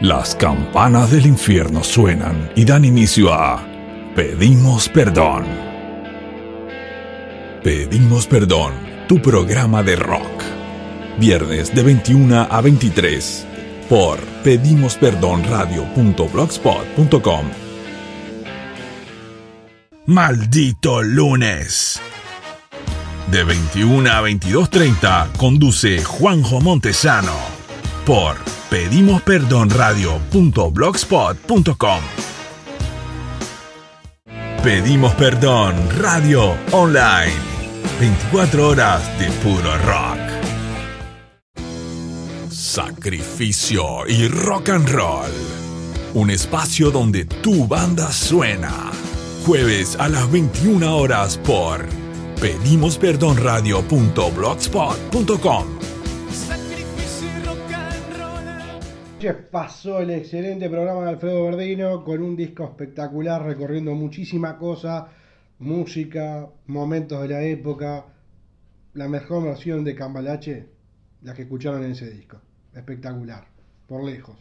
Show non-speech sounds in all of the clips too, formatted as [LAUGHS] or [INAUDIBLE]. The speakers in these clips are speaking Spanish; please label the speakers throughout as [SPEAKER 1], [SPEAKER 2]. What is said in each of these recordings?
[SPEAKER 1] Las campanas del infierno suenan y dan inicio a Pedimos Perdón. Pedimos Perdón, tu programa de rock. Viernes de 21 a 23 por pedimosperdonradio.blogspot.com. Maldito lunes. De 21 a 22.30 conduce Juanjo Montesano por pedimosperdonradio.blogspot.com. Pedimos Perdón Radio Online. 24 horas de puro rock. Sacrificio y rock and roll. Un espacio donde tu banda suena. Jueves a las 21 horas por pedimosperdonradio.blogspot.com.
[SPEAKER 2] Pasó el excelente programa de Alfredo Verdino con un disco espectacular recorriendo muchísima cosa, música, momentos de la época, la mejor versión de Cambalache, la que escucharon en ese disco. Espectacular, por lejos.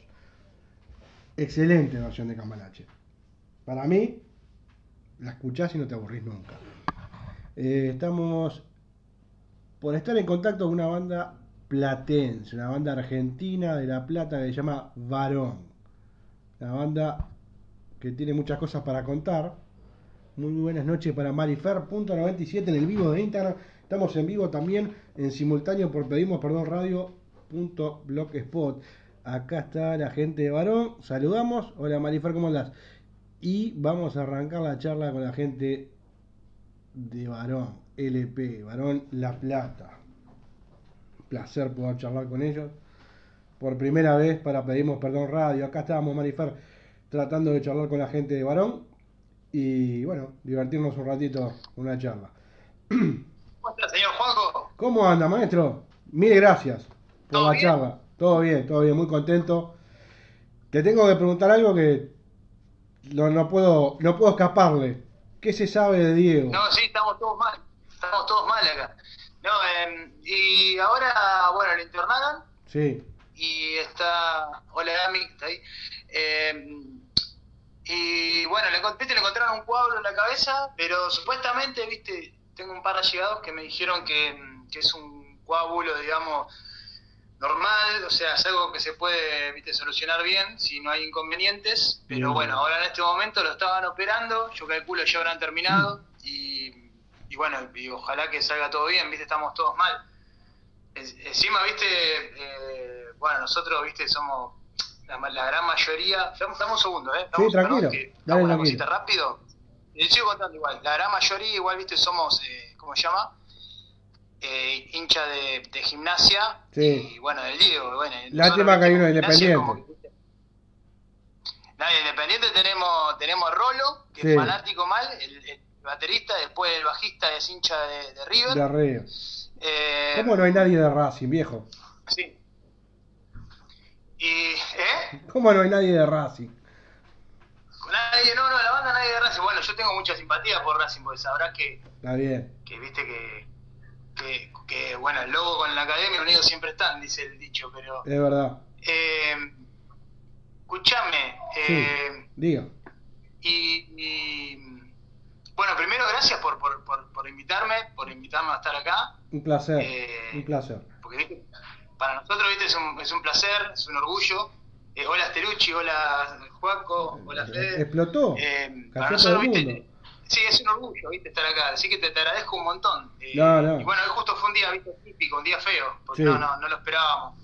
[SPEAKER 2] Excelente versión de Cambalache. Para mí, la escuchás y no te aburrís nunca. Eh, estamos por estar en contacto con una banda platense, una banda argentina de La Plata que se llama Varón. Una banda que tiene muchas cosas para contar. Muy buenas noches para Marifer.97 en el vivo de Instagram. Estamos en vivo también en simultáneo por Pedimos Perdón Radio.blogspot. Acá está la gente de Varón. Saludamos. Hola Marifer, ¿cómo andás? Y vamos a arrancar la charla con la gente de Varón, LP, Varón La Plata placer poder charlar con ellos. Por primera vez para Pedimos Perdón Radio. Acá estábamos, Marifer, tratando de charlar con la gente de Varón. Y bueno, divertirnos un ratito una charla. [CLEARS THROAT]
[SPEAKER 3] ¿Cómo está, señor Juanjo?
[SPEAKER 2] ¿Cómo anda, maestro? Mil gracias por la charla. Todo bien, todo bien, muy contento. Te tengo que preguntar algo que no, no, puedo, no puedo escaparle. ¿Qué se sabe de Diego?
[SPEAKER 3] No, sí, estamos todos mal. Estamos todos mal acá. No, eh, y ahora, bueno, lo internaron.
[SPEAKER 2] Sí.
[SPEAKER 3] Y está. Hola, Ami, está ahí. Eh, y bueno, le, le encontraron un coágulo en la cabeza, pero supuestamente, viste, tengo un par de allegados que me dijeron que, que es un coágulo, digamos, normal, o sea, es algo que se puede viste, solucionar bien si no hay inconvenientes, pero bueno, ahora en este momento lo estaban operando, yo calculo ya habrán terminado y y bueno, y ojalá que salga todo bien, viste, estamos todos mal. encima, viste, eh, bueno, nosotros, viste, somos la, gran mayoría, damos un segundo, ¿eh?
[SPEAKER 2] sí, tranquilo,
[SPEAKER 3] dale una cosita rápido. Y sigo contando igual, la gran mayoría igual, viste, somos, eh, ¿cómo se llama? Eh, hincha de, de, gimnasia
[SPEAKER 2] sí.
[SPEAKER 3] y bueno, del Diego. Bueno,
[SPEAKER 2] Lástima que hay uno independiente.
[SPEAKER 3] Nadie independiente tenemos, tenemos a Rolo, que es fanático mal, el baterista, después el bajista es hincha de, River.
[SPEAKER 2] De River. Eh, ¿Cómo no hay nadie de Racing, viejo?
[SPEAKER 3] Sí. Y, ¿eh?
[SPEAKER 2] ¿Cómo no hay nadie de Racing?
[SPEAKER 3] Nadie, no, no, la banda nadie de Racing. Bueno, yo tengo mucha simpatía por Racing, porque sabrás que.
[SPEAKER 2] Está bien.
[SPEAKER 3] Que viste que. Que, que bueno, el logo con la academia unidos siempre están, dice el dicho, pero.
[SPEAKER 2] Es verdad.
[SPEAKER 3] Eh, escuchame. Eh,
[SPEAKER 2] diga.
[SPEAKER 3] y bueno, primero gracias por, por, por, invitarme, por invitarme a estar acá.
[SPEAKER 2] Un placer, eh, un placer.
[SPEAKER 3] Porque para nosotros ¿viste? Es, un, es un placer, es un orgullo. Eh, hola Sterucci, hola Juaco, hola Fede.
[SPEAKER 2] ¿Explotó?
[SPEAKER 3] Eh, para nosotros, ¿viste? Sí, es un orgullo, ¿viste? Estar acá. Así que te, te agradezco un montón.
[SPEAKER 2] Eh, no, no.
[SPEAKER 3] Y bueno, hoy justo fue un día, ¿viste? Típico, un día feo, porque no, no, no lo esperábamos.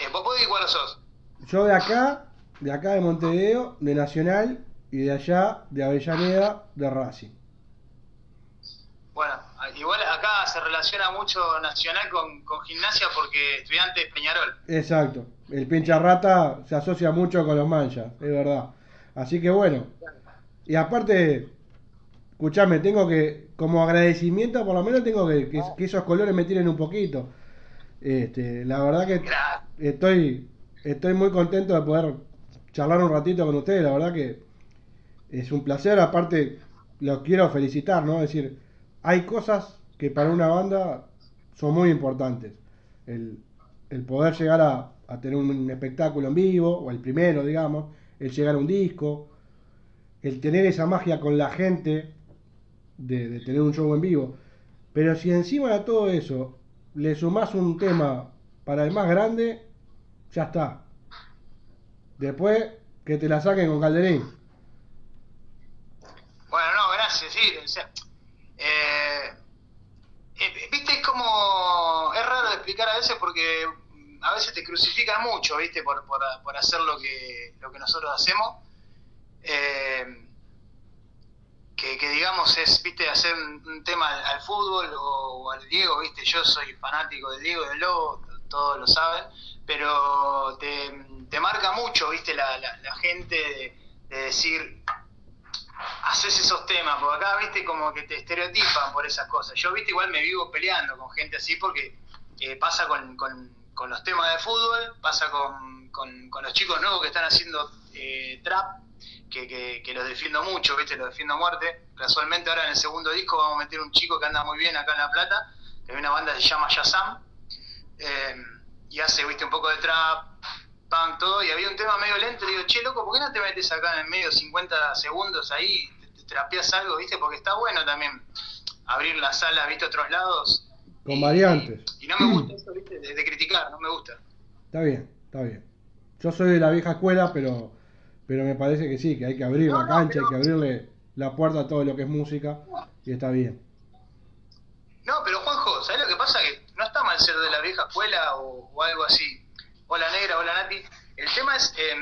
[SPEAKER 3] Eh, ¿Vos podés igual sos?
[SPEAKER 2] Yo de acá, de acá de Montevideo, de Nacional, y de allá de Avellaneda de Racing.
[SPEAKER 3] Bueno, igual acá se relaciona mucho Nacional con, con gimnasia porque estudiante es Peñarol.
[SPEAKER 2] Exacto, el pincha rata se asocia mucho con los manchas, es verdad. Así que bueno, y aparte, escuchame, tengo que, como agradecimiento por lo menos tengo que, que, esos colores me tiren un poquito. Este, la verdad que estoy, estoy muy contento de poder charlar un ratito con ustedes, la verdad que es un placer, aparte los quiero felicitar, ¿no? Es decir, hay cosas que para una banda son muy importantes. El, el poder llegar a, a tener un espectáculo en vivo, o el primero, digamos, el llegar a un disco, el tener esa magia con la gente de, de tener un show en vivo. Pero si encima de todo eso le sumás un tema para el más grande, ya está. Después que te la saquen con Calderín.
[SPEAKER 3] Gracias, sí. O sea, eh, eh, viste, es como. Es raro de explicar a veces porque a veces te crucifican mucho, viste, por, por, por hacer lo que, lo que nosotros hacemos. Eh, que, digamos es, viste, hacer un, tema al, fútbol o, al Diego, viste, yo soy fanático del Diego del Lobo, todos lo saben, pero te, te marca mucho, viste, la, la, la gente de, decir, haces esos temas, porque acá, viste, como que te estereotipan por esas cosas. Yo, viste, igual me vivo peleando con gente así porque eh, pasa con, con, los temas de fútbol, pasa con, con, los chicos nuevos que están haciendo eh, trap, que, que, que, los defiendo mucho, ¿viste? Los defiendo a muerte. Casualmente ahora en el segundo disco vamos a meter un chico que anda muy bien acá en La Plata, que hay una banda que se llama Yazam, eh, y hace, ¿viste? Un poco de trap, punk, todo, y había un tema medio lento, y digo, che, loco, ¿por qué no te metes acá en el medio 50 segundos ahí, te, te trapeas algo, ¿viste? Porque está bueno también abrir la sala, ¿viste? Otros lados.
[SPEAKER 2] Con variantes.
[SPEAKER 3] Y, y no me gusta eso, ¿viste? De, de criticar, no me gusta.
[SPEAKER 2] Está bien, está bien. Yo soy de la vieja escuela, pero pero me parece que sí, que hay que abrir no, la cancha, no, pero... hay que abrirle la puerta a todo lo que es música y está bien.
[SPEAKER 3] No, pero Juanjo, ¿sabes lo que pasa? Que no está mal ser de la vieja escuela o, o algo así. Hola negra, hola Nati. El tema es eh,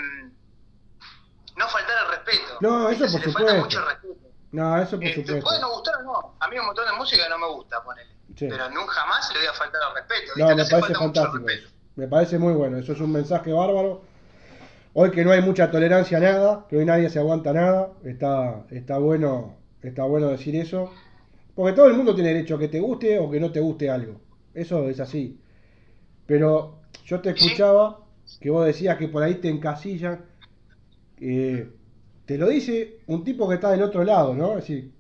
[SPEAKER 3] no faltar al respeto.
[SPEAKER 2] No, eso por supuesto.
[SPEAKER 3] mucho respeto.
[SPEAKER 2] No, eso por
[SPEAKER 3] eh,
[SPEAKER 2] supuesto.
[SPEAKER 3] Te puede no gustar o no. A mí un montón de música no me gusta, ponele. Sí. Pero nunca jamás le voy a faltar al respeto.
[SPEAKER 2] No, me parece fantástico. Me parece muy bueno. Eso es un mensaje bárbaro Hoy que no hay mucha tolerancia a nada, que hoy nadie se aguanta nada, está, está, bueno, está bueno decir eso. Porque todo el mundo tiene derecho a que te guste o que no te guste algo. Eso es así. Pero yo te escuchaba que vos decías que por ahí te encasillan. Eh, te lo dice un tipo que está del otro lado, ¿no? Es decir,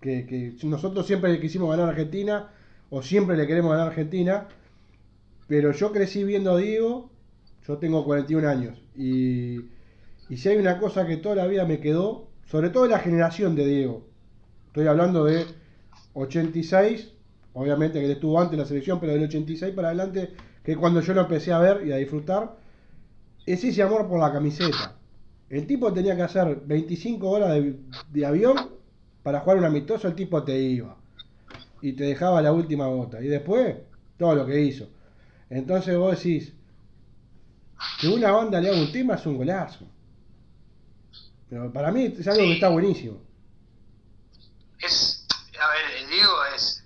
[SPEAKER 2] que, que nosotros siempre quisimos ganar a Argentina o siempre le queremos ganar a Argentina. Pero yo crecí viendo a Diego yo tengo 41 años y, y si hay una cosa que toda la vida me quedó, sobre todo de la generación de Diego, estoy hablando de 86, obviamente que él estuvo antes de la selección, pero del 86 para adelante, que cuando yo lo empecé a ver y a disfrutar, es ese amor por la camiseta. El tipo tenía que hacer 25 horas de, de avión para jugar un amistoso, el tipo te iba y te dejaba la última bota. Y después, todo lo que hizo. Entonces vos decís, que una banda le haga un tema es un golazo. Pero para mí es algo sí. que está buenísimo.
[SPEAKER 3] Es, a ver, el Diego es,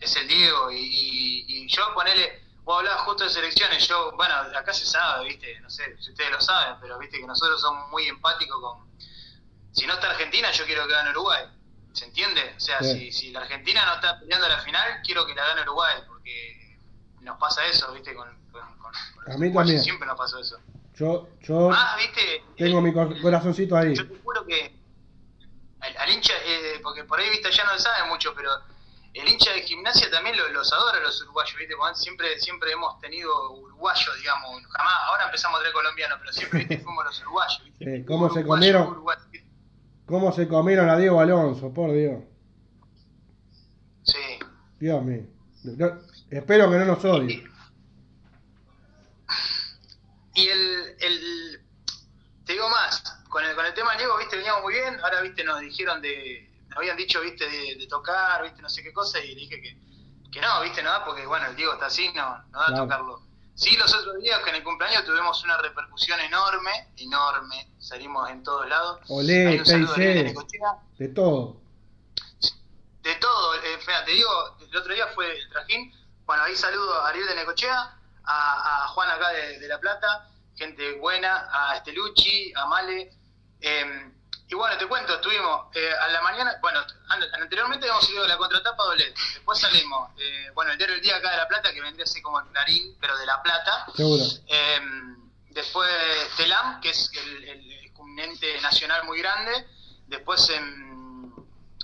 [SPEAKER 3] es el Diego y, y, y yo ponele, vos hablabas justo de selecciones, yo, bueno, acá se sabe, viste, no sé si ustedes lo saben, pero viste que nosotros somos muy empáticos con, si no está Argentina, yo quiero que gane Uruguay, ¿se entiende? O sea, sí. si, si la Argentina no está peleando la final, quiero que la gane Uruguay, porque nos pasa eso, viste, con, con, con,
[SPEAKER 2] a mí también.
[SPEAKER 3] Siempre nos pasó eso.
[SPEAKER 2] Yo, yo
[SPEAKER 3] ¿viste?
[SPEAKER 2] tengo mi corazoncito ahí.
[SPEAKER 3] Yo te juro que al, al hincha, eh, porque por ahí, viste, ya no sabe mucho, pero el hincha de gimnasia también los, los adora los uruguayos, ¿viste? siempre, siempre hemos tenido uruguayos, digamos, jamás, ahora empezamos a tener colombianos, pero siempre ¿viste? [LAUGHS] fuimos los uruguayos, ¿viste?
[SPEAKER 2] Eh, ¿Cómo se comieron? Uruguayo, ¿Cómo se comieron a Diego Alonso, por Dios?
[SPEAKER 3] Sí.
[SPEAKER 2] Dios mío. espero que no nos odie.
[SPEAKER 3] Y el, el, te digo más, con el, con el tema del Diego, viste, veníamos muy bien, ahora, viste, nos dijeron de, nos habían dicho, viste, de, de tocar, viste, no sé qué cosa, y le dije que, que no, viste, no porque, bueno, el Diego está así, no, no da claro. tocarlo. Sí, los otros días que en el cumpleaños tuvimos una repercusión enorme, enorme, salimos en todos lados.
[SPEAKER 2] Olé, de, de todo.
[SPEAKER 3] De todo, eh, fíjate, te digo, el otro día fue el trajín, bueno, ahí saludo a Ariel de Necochea, a, a Juan acá de, de, La Plata, gente buena, a Estelucci, a Male. Eh, y bueno, te cuento, estuvimos eh, a la mañana, bueno, anteriormente habíamos ido a la contratapa Dolet, después salimos, eh, bueno, el diario El Día acá de La Plata, que vendría así como el Clarín, pero de La Plata.
[SPEAKER 2] Seguro.
[SPEAKER 3] Eh, después Telam, que es el, el, nacional muy grande. Después en,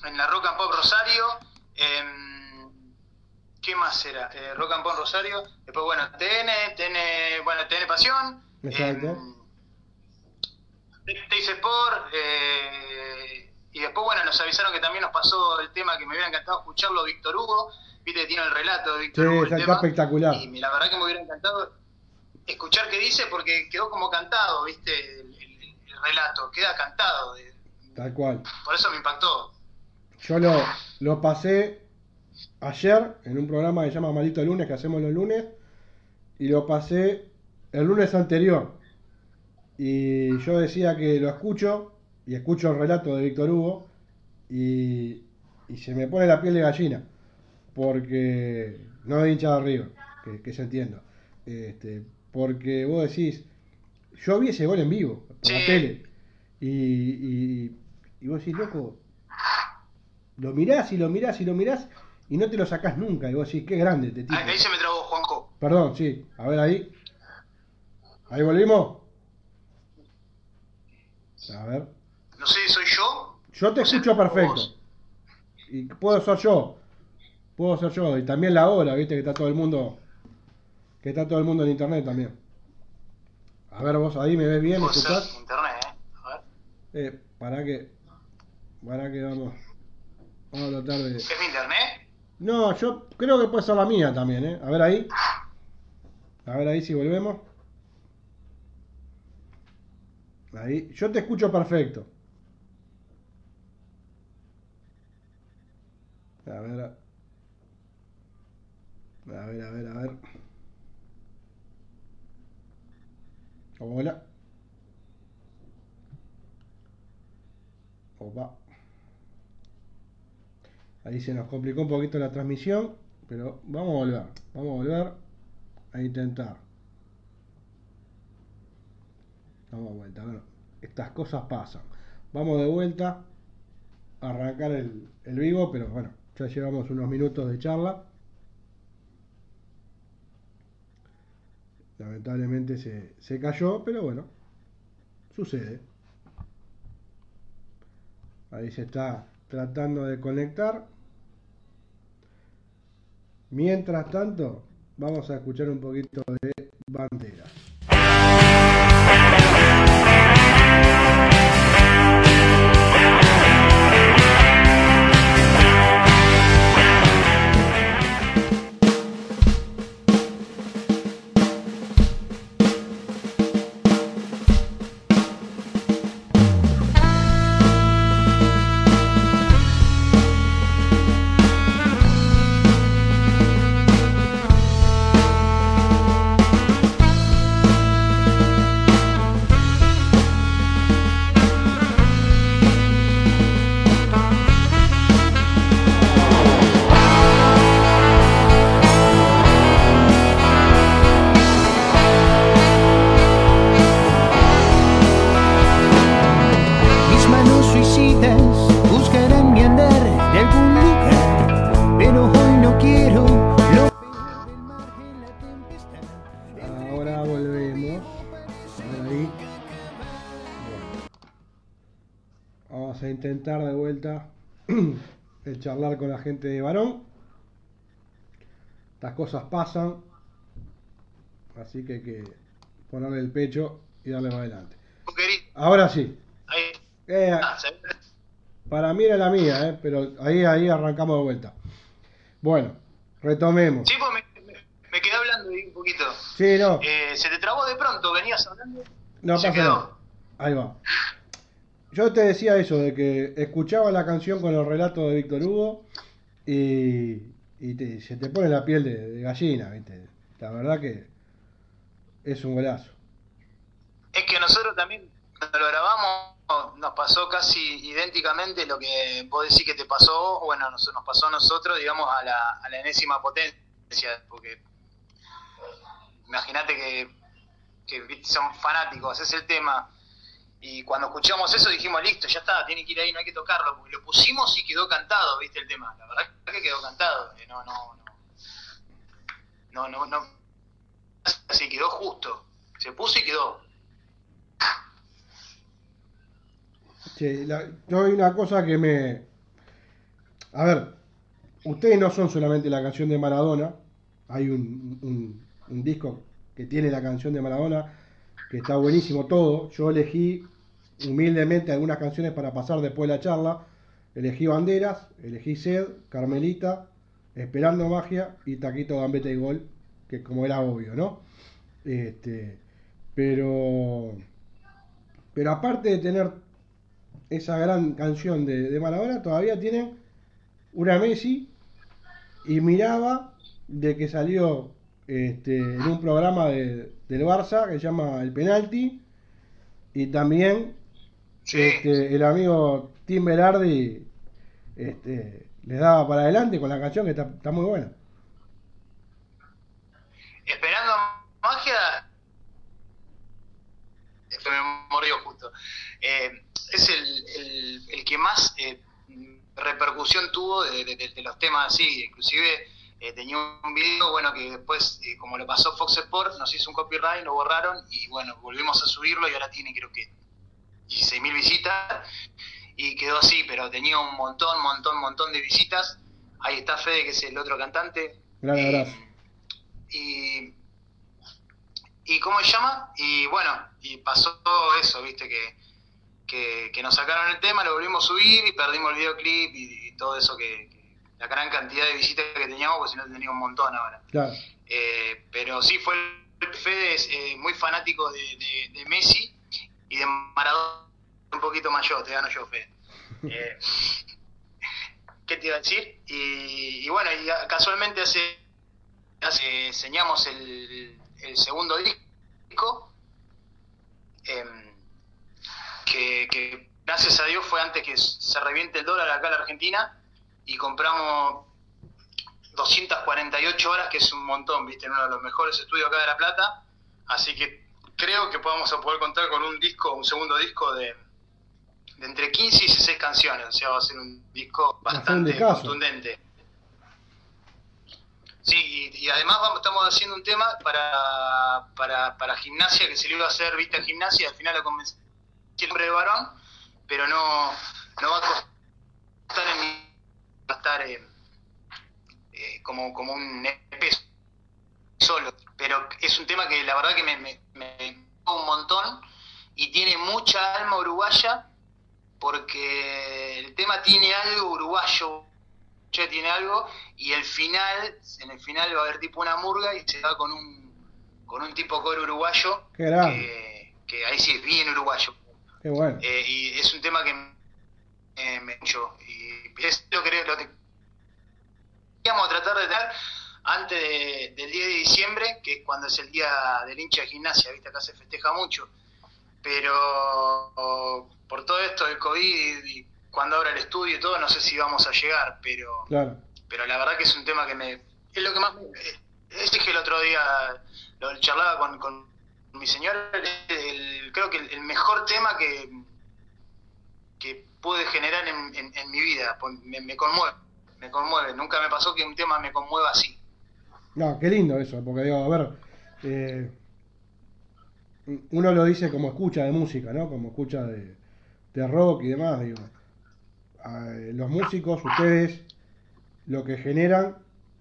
[SPEAKER 3] en la Rock and Pop Rosario. ¿Qué más era? Eh, Rock and Pop Rosario. Después, bueno, TN, TN participación.
[SPEAKER 2] Exacto.
[SPEAKER 3] En Teis Sport, eh, y después, bueno, nos avisaron que también nos pasó el tema que me hubiera encantado escucharlo Víctor Hugo. Viste que tiene el relato de Víctor
[SPEAKER 2] Sí,
[SPEAKER 3] Hugo. el
[SPEAKER 2] está
[SPEAKER 3] tema,
[SPEAKER 2] espectacular.
[SPEAKER 3] Y la verdad que me hubiera encantado escuchar qué dice porque quedó como cantado, viste, el, el- el relato, queda cantado. de-
[SPEAKER 2] Tal cual.
[SPEAKER 3] por eso me impactó.
[SPEAKER 2] Yo lo, lo pasé ayer en un programa que se llama Maldito Lunes, que hacemos los lunes, y lo pasé el lunes anterior. Y yo decía que lo escucho, y escucho el relato de Víctor Hugo, y, y se me pone la piel de gallina, porque no de hincha de River, que, que se entienda. Este, porque vos decís, yo vi ese gol en vivo, por la tele, y, y, y vos decís, loco, lo mirás y lo mirás y lo mirás y no te lo sacás nunca. Y vos decís, qué grande este tipo.
[SPEAKER 3] Ahí, ahí se me trabó Juanco.
[SPEAKER 2] Perdón, sí. A ver ahí. Ahí volvimos. A ver.
[SPEAKER 3] No sé, ¿soy yo?
[SPEAKER 2] Yo te escucho perfecto.
[SPEAKER 3] vos.
[SPEAKER 2] Y puedo ser yo. Puedo ser yo. Y también la hora, viste que está todo el mundo. Que está todo el mundo en internet también. A ver, vos ahí me ves bien, ¿me escuchás?
[SPEAKER 3] internet, ¿eh? A ver.
[SPEAKER 2] Eh, para que. Para que vamos. Vamos a tratar de.
[SPEAKER 3] ¿Es mi internet?
[SPEAKER 2] No, yo creo que puede ser la mía también, ¿eh? A ver ahí. A ver ahí si volvemos. Ahí. Yo te escucho perfecto. A ver. A ver, a ver, a ver. Hola. Opa. Ahí se nos complicó un poquito la transmisión, pero vamos a volver, vamos a volver a intentar. Vamos de vuelta, bueno, estas cosas pasan. Vamos de vuelta a arrancar el, el vivo, pero bueno, ya llevamos unos minutos de charla. Lamentablemente se, se cayó, pero bueno, sucede. Ahí se está tratando de conectar. Mientras tanto, vamos a escuchar un poquito de bandera. Charlar con la gente de Varón. Estas cosas pasan. Así que hay que ponerle el pecho y darle para adelante. Ahora sí. Eh,
[SPEAKER 3] Ah,
[SPEAKER 2] para mí era la mía, eh, pero ahí, ahí arrancamos de vuelta. Bueno, retomemos.
[SPEAKER 3] Sí, pues me, me- me quedé hablando ahí un poquito.
[SPEAKER 2] Sí, no,
[SPEAKER 3] Eh, se te trabó de pronto, venías hablando.
[SPEAKER 2] no pasa. Ahí va. Yo te decía eso, de que escuchaba la canción con el relato de Víctor Hugo y, y te- se te pone la piel de, gallina, ¿viste? La verdad que es un golazo.
[SPEAKER 3] Es que nosotros también, cuando lo grabamos, nos pasó casi idénticamente lo que vos decís que te pasó, bueno, nos, nos pasó a nosotros, digamos, a la, a la enésima potencia, porque imagínate que, que son fanáticos, es el tema. Y cuando escuchamos eso dijimos, listo, ya está, tiene que ir ahí, no hay que tocarlo, lo pusimos y quedó cantado, viste el tema. La verdad que quedó cantado, eh, no, no, no. No, no, no. Así quedó justo. Se puso y quedó.
[SPEAKER 2] Che, la- yo hay una cosa que me... A ver, ustedes no son solamente la canción de Maradona, hay un, un- un disco que tiene la canción de Maradona, que está buenísimo todo. Yo elegí humildemente algunas canciones para pasar después de la charla. Elegí Banderas, elegí Sed, Carmelita, Esperando Magia y Taquito Gambeta y Gol, que como era obvio, ¿no? Este, pero, pero aparte de tener esa gran canción de, de Maradona, todavía tienen una Messi y miraba de que salió este, en un programa de, del Barça que se llama El Penalti y también
[SPEAKER 3] Sí.
[SPEAKER 2] este, el amigo Tim Berardi este, les daba para adelante con la canción que está, está muy buena.
[SPEAKER 3] Esperando magia. Se me mordió justo. Eh, es el, el, el que más eh, repercusión tuvo de, de- de- de los temas así. Inclusive eh, tenía un video, bueno, que después, eh, como lo pasó Fox Sports, nos hizo un copyright, lo borraron y bueno, volvimos a subirlo y ahora tiene creo que 16.000 visitas y quedó así, pero tenía un montón, montón, montón de visitas. Ahí está Fede, que es el otro cantante.
[SPEAKER 2] Gran
[SPEAKER 3] Y-
[SPEAKER 2] abrazo.
[SPEAKER 3] y, y cómo se llama y bueno y pasó eso viste que, que, que nos sacaron el tema lo volvimos a subir y perdimos el videoclip y, y todo eso que, que- la gran cantidad de visitas que teníamos porque si no tenía un montón ahora
[SPEAKER 2] Claro.
[SPEAKER 3] Eh, pero sí fue el Fede es eh, muy fanático de, de- de Messi y de Maradona un poquito más yo te gano yo Fede [LAUGHS] Eh, ¿qué te iba a decir? y, y bueno y casualmente hace hace enseñamos el, el segundo disco em, que, que gracias a Dios fue antes que se reviente el dólar acá en la Argentina y compramos 248 horas que es un montón viste en uno de los mejores estudios acá de La Plata así que creo que vamos a poder contar con un disco un segundo disco de, de entre 15 y 16 canciones. O sea va a ser un disco bastante contundente. Sí, y, y además vamos, estamos haciendo un tema para, para, para gimnasia, que se le iba a hacer vista en gimnasia, al final lo convencí el hombre de varón, pero no, no va a costar en mi- va a estar eh, eh, como, como un EP solo. Pero es un tema que la verdad que me, me, me un montón y tiene mucha alma uruguaya porque el tema tiene algo uruguayo che, tiene algo y el final en el final va a haber tipo una murga y se va con un con un tipo coro uruguayo que, que ahí sí es bien uruguayo
[SPEAKER 2] Qué bueno.
[SPEAKER 3] Eh, y es un tema que eh, me mucho y es lo que lo que íbamos a tratar de dar antes de- del 10 de diciembre que es cuando es el día del hincha de gimnasia viste acá se festeja mucho. Pero por todo esto del COVID y cuando abra el estudio y todo, no sé si vamos a llegar, pero
[SPEAKER 2] Claro.
[SPEAKER 3] pero la verdad que es un tema que me es lo que más es dije el otro día lo charlaba con, con mi señora el- creo que el, el mejor tema que que pude generar en, en- en mi vida. Pues me, me conmueve me conmueve. Nunca me pasó que un tema me conmueva así
[SPEAKER 2] No, qué lindo eso, porque digo, a ver, eh, uno lo dice como escucha de música, ¿no? Como escucha de, de rock y demás, digo. Los músicos, ustedes, lo que generan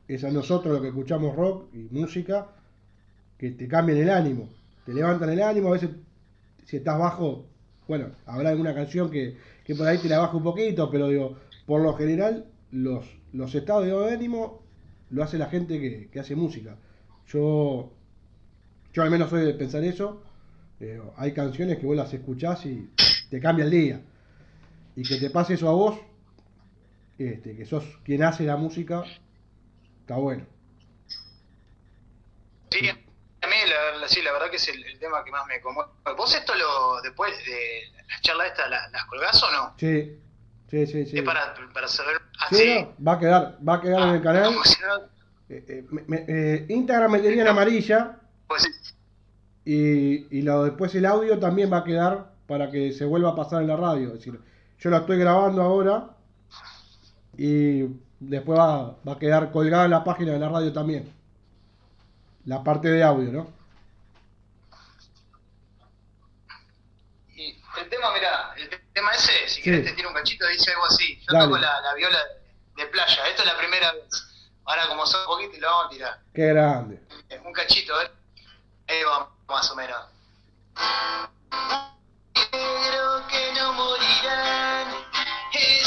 [SPEAKER 2] es a nosotros lo que escuchamos rock y música, que te cambian el ánimo, te levantan el ánimo, a veces si estás bajo, bueno, habrá alguna canción que, que por ahí te la baja un poquito, pero digo, por lo general, los, los estados de ánimo lo hace la gente que, que hace música. Yo, yo al menos soy de pensar eso. eh, hay canciones que vos las escuchás y te cambia el día. Y que te pase eso a vos, este, que sos quien hace la música, está bueno.
[SPEAKER 3] Sí, a mí la, la- sí, la verdad que es el, el tema que más me conmueve. ¿Vos esto lo después de la charla esta la- las colgás o no?
[SPEAKER 2] Sí, sí, sí, sí.
[SPEAKER 3] Para, para saber. Ah,
[SPEAKER 2] Sí,
[SPEAKER 3] sí.
[SPEAKER 2] no, va a quedar, va a quedar en el
[SPEAKER 3] Ah,
[SPEAKER 2] canal. Eh, eh, me- eh, Instagram me tenía en amarilla
[SPEAKER 3] pues,
[SPEAKER 2] y, y lo, después el audio también va a quedar para que se vuelva a pasar en la radio. Es decir, yo lo estoy grabando ahora y después va, va a quedar colgada en la página de la radio también. La parte de audio, ¿no?
[SPEAKER 3] y el tema, mira, el tema ese, si
[SPEAKER 2] Sí.
[SPEAKER 3] querés te tiro un cachito, dice algo así. Yo
[SPEAKER 2] Dale.
[SPEAKER 3] toco la, la viola de, de playa, esto es la primera vez. Ahora como son poquito lo vamos a tirar.
[SPEAKER 2] Qué grande.
[SPEAKER 3] Eh, Un cachito, ¿eh? más o menos. Negro que no morirán, ese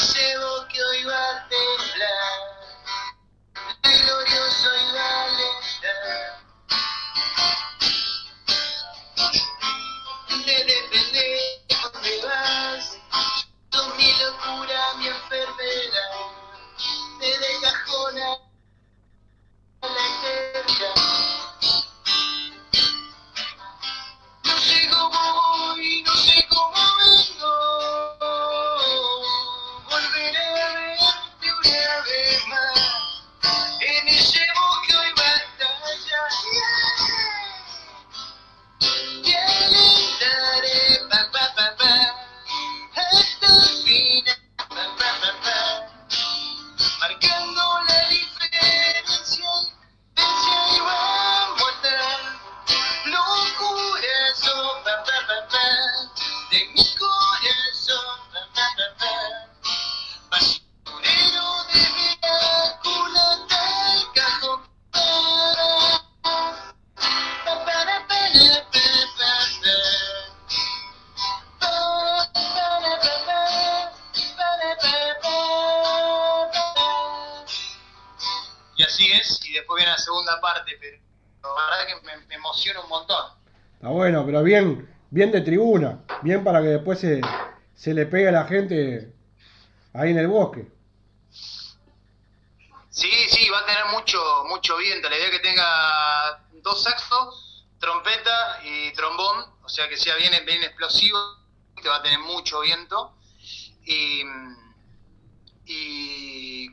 [SPEAKER 2] bien, bien de tribuna. Bien para que después se, se le pegue a la gente ahí en el bosque.
[SPEAKER 3] Sí, sí, va a tener mucho, mucho viento. La idea es que tenga dos saxos, trompeta y trombón, o sea que sea bien, bien explosivo, que va a tener mucho viento. Y, y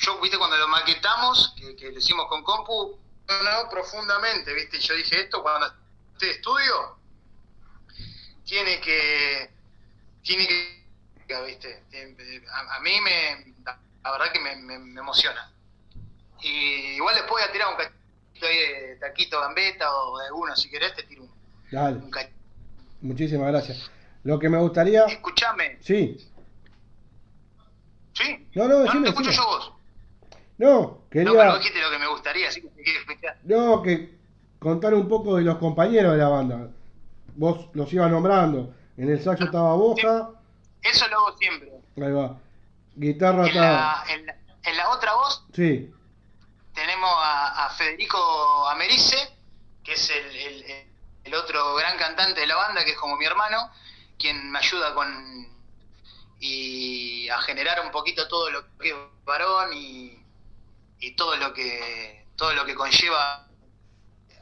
[SPEAKER 3] yo, viste, cuando lo maquetamos, que, que lo hicimos con compu, no, profundamente, viste, yo dije esto cuando esté de estudio, tiene que, tiene que, viste, a, a mí me, la verdad que me, me, me emociona. Y igual después voy a tirar un cachito ahí de taquito gambeta o de alguno, si querés te tiro un,
[SPEAKER 2] Dale,
[SPEAKER 3] un cachito.
[SPEAKER 2] muchísimas gracias. Lo que me gustaría...
[SPEAKER 3] Escuchame,
[SPEAKER 2] Sí,
[SPEAKER 3] ¿sí?
[SPEAKER 2] No, no,
[SPEAKER 3] no,
[SPEAKER 2] decime,
[SPEAKER 3] te escucho
[SPEAKER 2] decime.
[SPEAKER 3] yo vos.
[SPEAKER 2] no,
[SPEAKER 3] No, pero
[SPEAKER 2] quería...
[SPEAKER 3] no dijiste lo que me gustaría, así que quiero escuchar.
[SPEAKER 2] No, que contar un poco de los compañeros de la banda. Vos los ibas nombrando. En el saxo estaba Boja,
[SPEAKER 3] Eso lo hago siempre.
[SPEAKER 2] ahí va. Guitarra
[SPEAKER 3] En
[SPEAKER 2] estaba...
[SPEAKER 3] la, en, la, en la otra voz
[SPEAKER 2] Sí,
[SPEAKER 3] tenemos a, a Federico Americe, que es el, el- el otro gran cantante de la banda, que es como mi hermano, quien me ayuda con y a generar un poquito todo lo que es varón y, y todo lo que todo lo que conlleva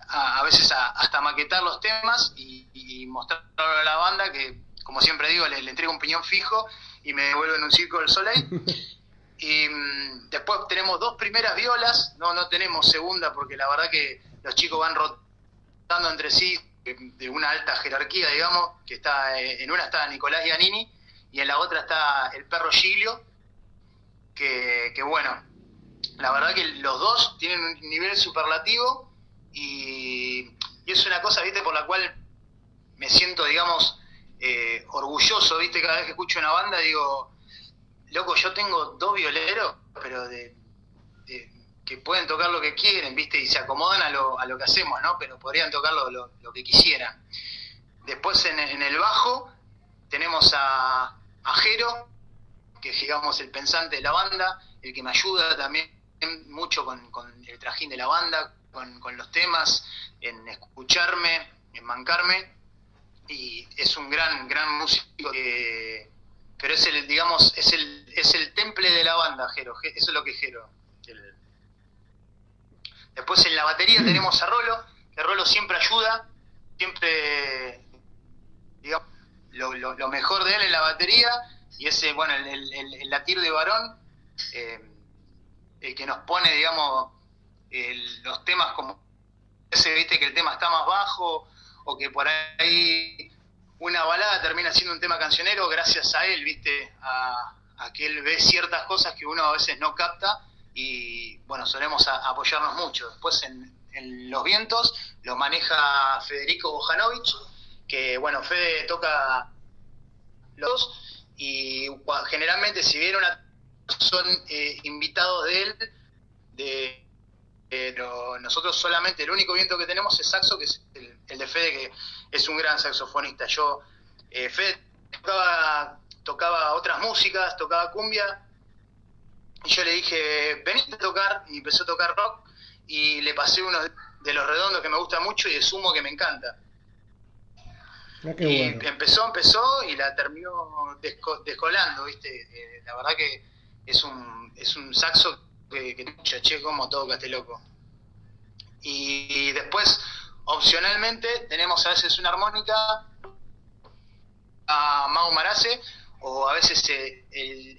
[SPEAKER 3] a, a veces a- hasta maquetar los temas y, y mostrarlo a la banda que como siempre digo le, le entrego un piñón fijo y me devuelven un circo del soleil. [LAUGHS] Y mm, después tenemos dos primeras violas, no, no tenemos segunda porque la verdad que los chicos van rotando entre sí de- una alta jerarquía, digamos, que está eh, en una está Nicolás Giannini y en la otra está el perro Giglio, que, que bueno, la verdad que los dos tienen un nivel superlativo y, es una cosa, viste, por la cual me siento, digamos, eh, orgulloso, viste, cada vez que escucho una banda digo, loco, yo tengo dos violeros, pero de, que pueden tocar lo que quieren, ¿viste? Y se acomodan a lo, a lo que hacemos, ¿no? Pero podrían tocar lo, lo- lo que quisieran. Después en, en el bajo tenemos a, a Jero, que es, digamos, el pensante de la banda, el que me ayuda también mucho con, con el trajín de la banda, con, con los temas, en escucharme, en mancarme, y es un gran, gran músico que pero es el, digamos, es el, es el temple de la banda, Jero, Je- eso es lo que es Jero. El- Después en la batería tenemos a Rolo, que Rolo siempre ayuda, siempre, digamos, lo, lo- lo mejor de él en la batería, y ese, bueno, el, el- el- el latir de varón, eh, el que nos pone, digamos, el- los temas como ese, viste, que el tema está más bajo, o que por ahí una balada termina siendo un tema cancionero gracias a él, viste, a, a que él ve ciertas cosas que uno a veces no capta y bueno, solemos apoyarnos mucho. Después en, en Los Vientos lo maneja Federico Bojanovic, que bueno, Fede toca los y generalmente si viene una son eh, invitados de él, de, pero nosotros solamente el único viento que tenemos es saxo, que es el, el de Fede, que es un gran saxofonista. Yo, eh, Fede tocaba, tocaba otras músicas, tocaba cumbia, y yo le dije, venite a tocar, y empezó a tocar rock, y le pasé uno de los redondos que me gusta mucho y de sumo que me encanta.
[SPEAKER 2] Ah, qué
[SPEAKER 3] y empezó, empezó y la terminó desco- descolando, ¿viste? Eh, la verdad que es un, es un saxo que, que che, como toca este loco. Y después, opcionalmente, tenemos a veces una armónica a Mau Marace, o a veces eh,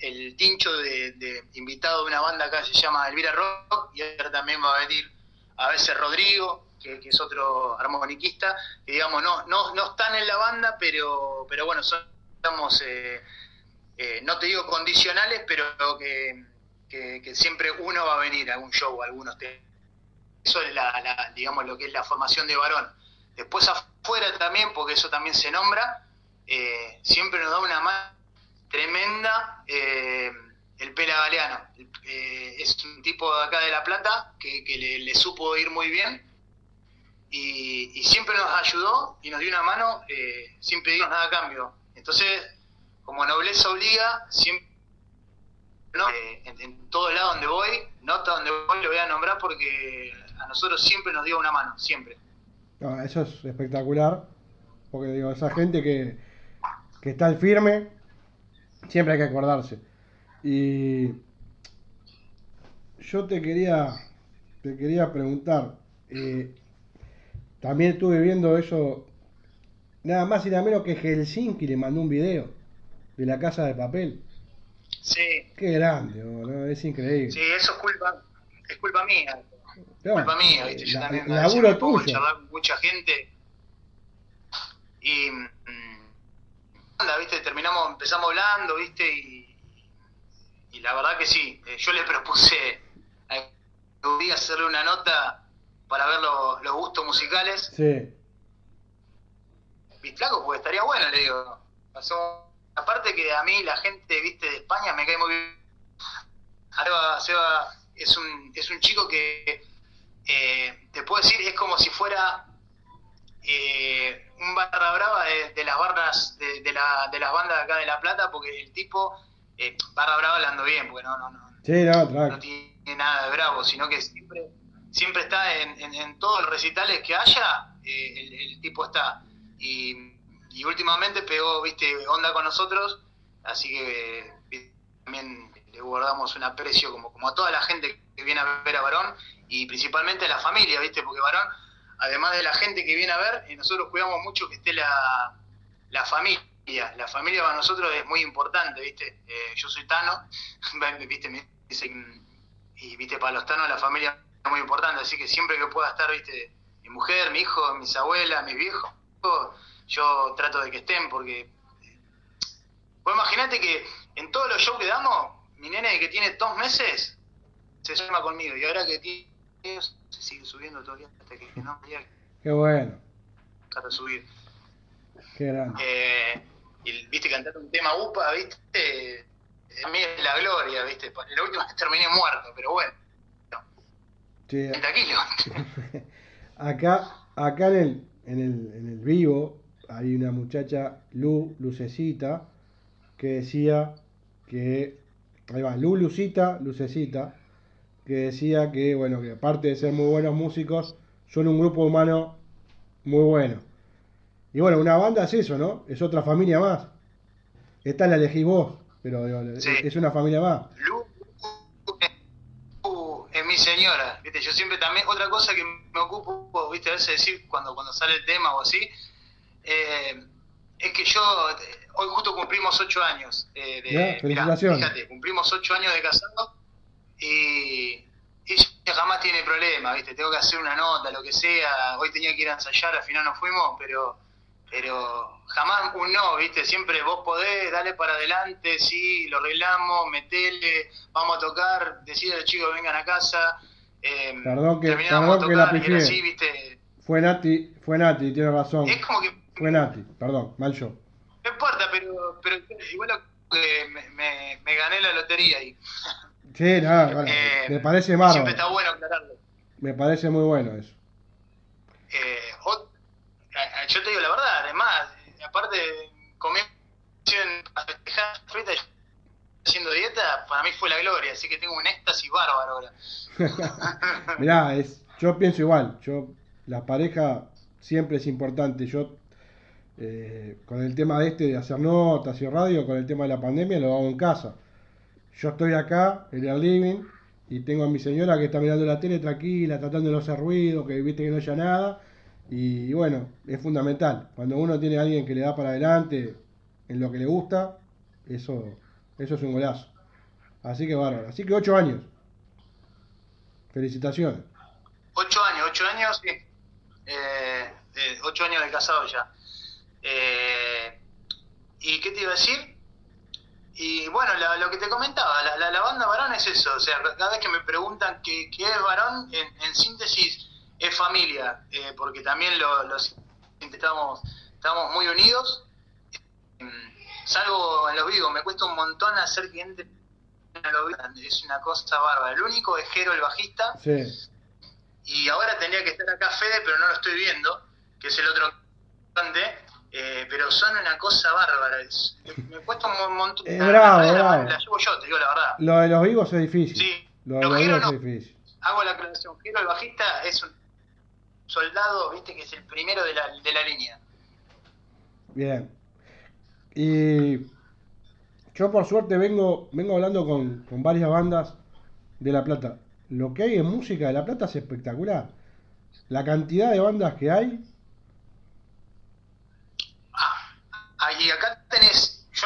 [SPEAKER 3] el, tincho de, invitado de una banda acá se llama Elvira Rock, y ahora también va a venir a veces Rodrigo, que, que es otro armoniquista, que digamos, no, no, no están en la banda, pero, pero bueno, son, estamos, eh, eh, no te digo condicionales, pero que, que, siempre uno va a venir a algún show, a algunos temas. Eso es la, la, digamos, lo que es la formación de varón. Después afuera también, porque eso también se nombra, eh, siempre nos da una mano tremenda eh, el Pela Galeano. Eh, es un tipo de acá de La Plata que, le, supo ir muy bien y, y siempre nos ayudó y nos dio una mano sin pedirnos nada a cambio. Entonces, como nobleza obliga, siempre ¿no? Eh, en, en todo lado donde voy, nota donde voy, lo voy a nombrar porque a nosotros siempre nos dio una mano, siempre.
[SPEAKER 2] No, eso es espectacular. Porque digo, esa gente que, que está al firme, siempre hay que acordarse. Y yo te quería, te quería preguntar, eh, también estuve viendo eso, nada más y nada menos que Helsinki le mandó un video de la casa de papel.
[SPEAKER 3] Sí,
[SPEAKER 2] Qué grande, boludo, es increíble.
[SPEAKER 3] sí, eso es culpa, es culpa mía.
[SPEAKER 2] No,
[SPEAKER 3] culpa mía, ¿viste? Yo
[SPEAKER 2] la-
[SPEAKER 3] también
[SPEAKER 2] laburo
[SPEAKER 3] me
[SPEAKER 2] tuyo.
[SPEAKER 3] charlar con mucha gente y mm, anda, ¿viste? Terminamos, empezamos hablando, ¿viste? Y, y la verdad que sí, eh, yo le propuse a hacerle una nota para ver lo- los gustos musicales.
[SPEAKER 2] Sí,
[SPEAKER 3] ¿Viste, flaco? Porque estaría bueno, le digo. Pasó- Aparte que a mí la gente, viste, de España me cae muy bien. Seba, Seba es un, es un chico que eh, te puedo decir, es como si fuera eh, un barra brava de, de las barras de, de, la, de las bandas de acá de La Plata, porque el tipo, eh, barra brava hablando bien, porque no, no, no,
[SPEAKER 2] sí, no,
[SPEAKER 3] tiene nada de bravo, sino que siempre, siempre está en, en- en todos los recitales que haya, eh, el, el tipo está. Y, y últimamente pegó, viste, onda con nosotros, así que también le guardamos un aprecio como, como a toda la gente que viene a ver a Varón y principalmente a la familia, viste, porque Varón, además de la gente que viene a ver, eh, nosotros cuidamos mucho que esté la, la familia. La familia para nosotros es muy importante, ¿viste? Eh, yo soy Tano, [LAUGHS] ¿viste? Me dicen, y ¿viste? Para los Tanos la familia es muy importante, así que siempre que pueda estar, ¿viste? Mi mujer, mi hijo, mis abuelas, mis viejos, yo trato de que estén porque... Vos imaginate que en todos los shows que damos, mi nene que tiene dos meses se llama conmigo y ahora que tiene se sigue subiendo todavía hasta que no que
[SPEAKER 2] Qué bueno,
[SPEAKER 3] para subir.
[SPEAKER 2] qué grande.
[SPEAKER 3] Eh, y viste cantar un tema UPA, viste, a mí es la gloria, viste. La última [LAUGHS] vez terminé muerto, pero bueno,
[SPEAKER 2] Sí,
[SPEAKER 3] tranquilo. [LAUGHS]
[SPEAKER 2] Acá, acá en el, en el, en el vivo hay una muchacha, Lu, Lucecita, que decía que, ahí va, Lu, Lucita, Lucecita, que decía que, bueno, que aparte de ser muy buenos músicos, son un grupo humano muy bueno. Y bueno, una banda es eso, ¿no? Es otra familia más. Esta la elegís vos, pero digo,
[SPEAKER 3] Sí.
[SPEAKER 2] es una familia más.
[SPEAKER 3] Lu es mi señora, viste. Yo siempre también, otra cosa que me ocupo, viste, a veces decir cuando, cuando sale el tema o así, eh, es que yo, eh, hoy justo cumplimos ocho años. Eh, de, mirá,
[SPEAKER 2] felicitaciones.
[SPEAKER 3] fíjate, cumplimos ocho años de casado y ella jamás tiene problema, ¿viste? Tengo que hacer una nota, lo que sea. Hoy tenía que ir a ensayar, al final no fuimos, pero pero jamás un no, ¿viste? Siempre vos podés, dale para adelante, sí, lo arreglamos, metele, vamos a tocar, decide a los chicos que vengan a casa. Eh,
[SPEAKER 2] Perdón que- perdón que la
[SPEAKER 3] tocar,
[SPEAKER 2] pifié.
[SPEAKER 3] era así, ¿viste?
[SPEAKER 2] Fue Nati, fue Nati, tiene razón.
[SPEAKER 3] Es como que
[SPEAKER 2] Fue Nati, perdón, mal yo.
[SPEAKER 3] no importa, pero, pero igual que me, me, me gané la lotería y
[SPEAKER 2] Sí, nada, [LAUGHS] bueno,
[SPEAKER 3] Eh,
[SPEAKER 2] me parece
[SPEAKER 3] siempre
[SPEAKER 2] bárbaro.
[SPEAKER 3] está bueno aclararlo.
[SPEAKER 2] Me parece muy bueno eso.
[SPEAKER 3] Eh, o- yo te digo la verdad, además, eh, aparte comí a festejar frita haciendo dieta, para mí fue la gloria, así que tengo un éxtasis bárbaro ahora. [LAUGHS]
[SPEAKER 2] Mirá, es, yo pienso igual. Yo, la pareja siempre es importante. Yo, eh, con el tema de este de hacer notas y radio, con el tema de la pandemia, lo hago en casa. Yo estoy acá, en el living, y tengo a mi señora que está mirando la tele tranquila, tratando de no hacer ruido, que viste que no haya nada. Y bueno, es fundamental. Cuando uno tiene a alguien que le da para adelante en lo que le gusta, eso, eso es un golazo. Así que bárbaro. Así que ocho años. Felicitaciones.
[SPEAKER 3] Ocho años, ocho años, sí. Eh, eh, ocho años de casado ya. Eh, ¿Y qué te iba a decir? Y bueno, la- lo que te comentaba, la, la, la banda varón es eso. O sea, cada vez que me preguntan qué, qué es varón, en, en síntesis es familia. eh, porque también lo- los estamos, estamos muy unidos. Mm, Salvo en los vivos, me cuesta un montón hacer cliente en los vivos. Es una cosa bárbara. El único es Jero, el bajista.
[SPEAKER 2] Sí.
[SPEAKER 3] Y ahora tendría que estar acá Fede, pero no lo estoy viendo, que es el otro cantante. Eh, pero son una cosa bárbara. es- me cuesta un mon- montón.
[SPEAKER 2] Es
[SPEAKER 3] la-
[SPEAKER 2] bravo,
[SPEAKER 3] la, la-
[SPEAKER 2] bravo.
[SPEAKER 3] llevo yo, te digo la verdad.
[SPEAKER 2] Lo de los vivos es difícil.
[SPEAKER 3] Sí,
[SPEAKER 2] Lo de
[SPEAKER 3] los
[SPEAKER 2] los vivos
[SPEAKER 3] no.
[SPEAKER 2] es difícil.
[SPEAKER 3] Hago la aclaración. Jero, el bajista, es un soldado, viste, que es el primero de la, de la línea.
[SPEAKER 2] Bien. Y yo por suerte vengo, vengo hablando con, con varias bandas de La Plata. Lo que hay en música de La Plata es espectacular. La cantidad de bandas que hay.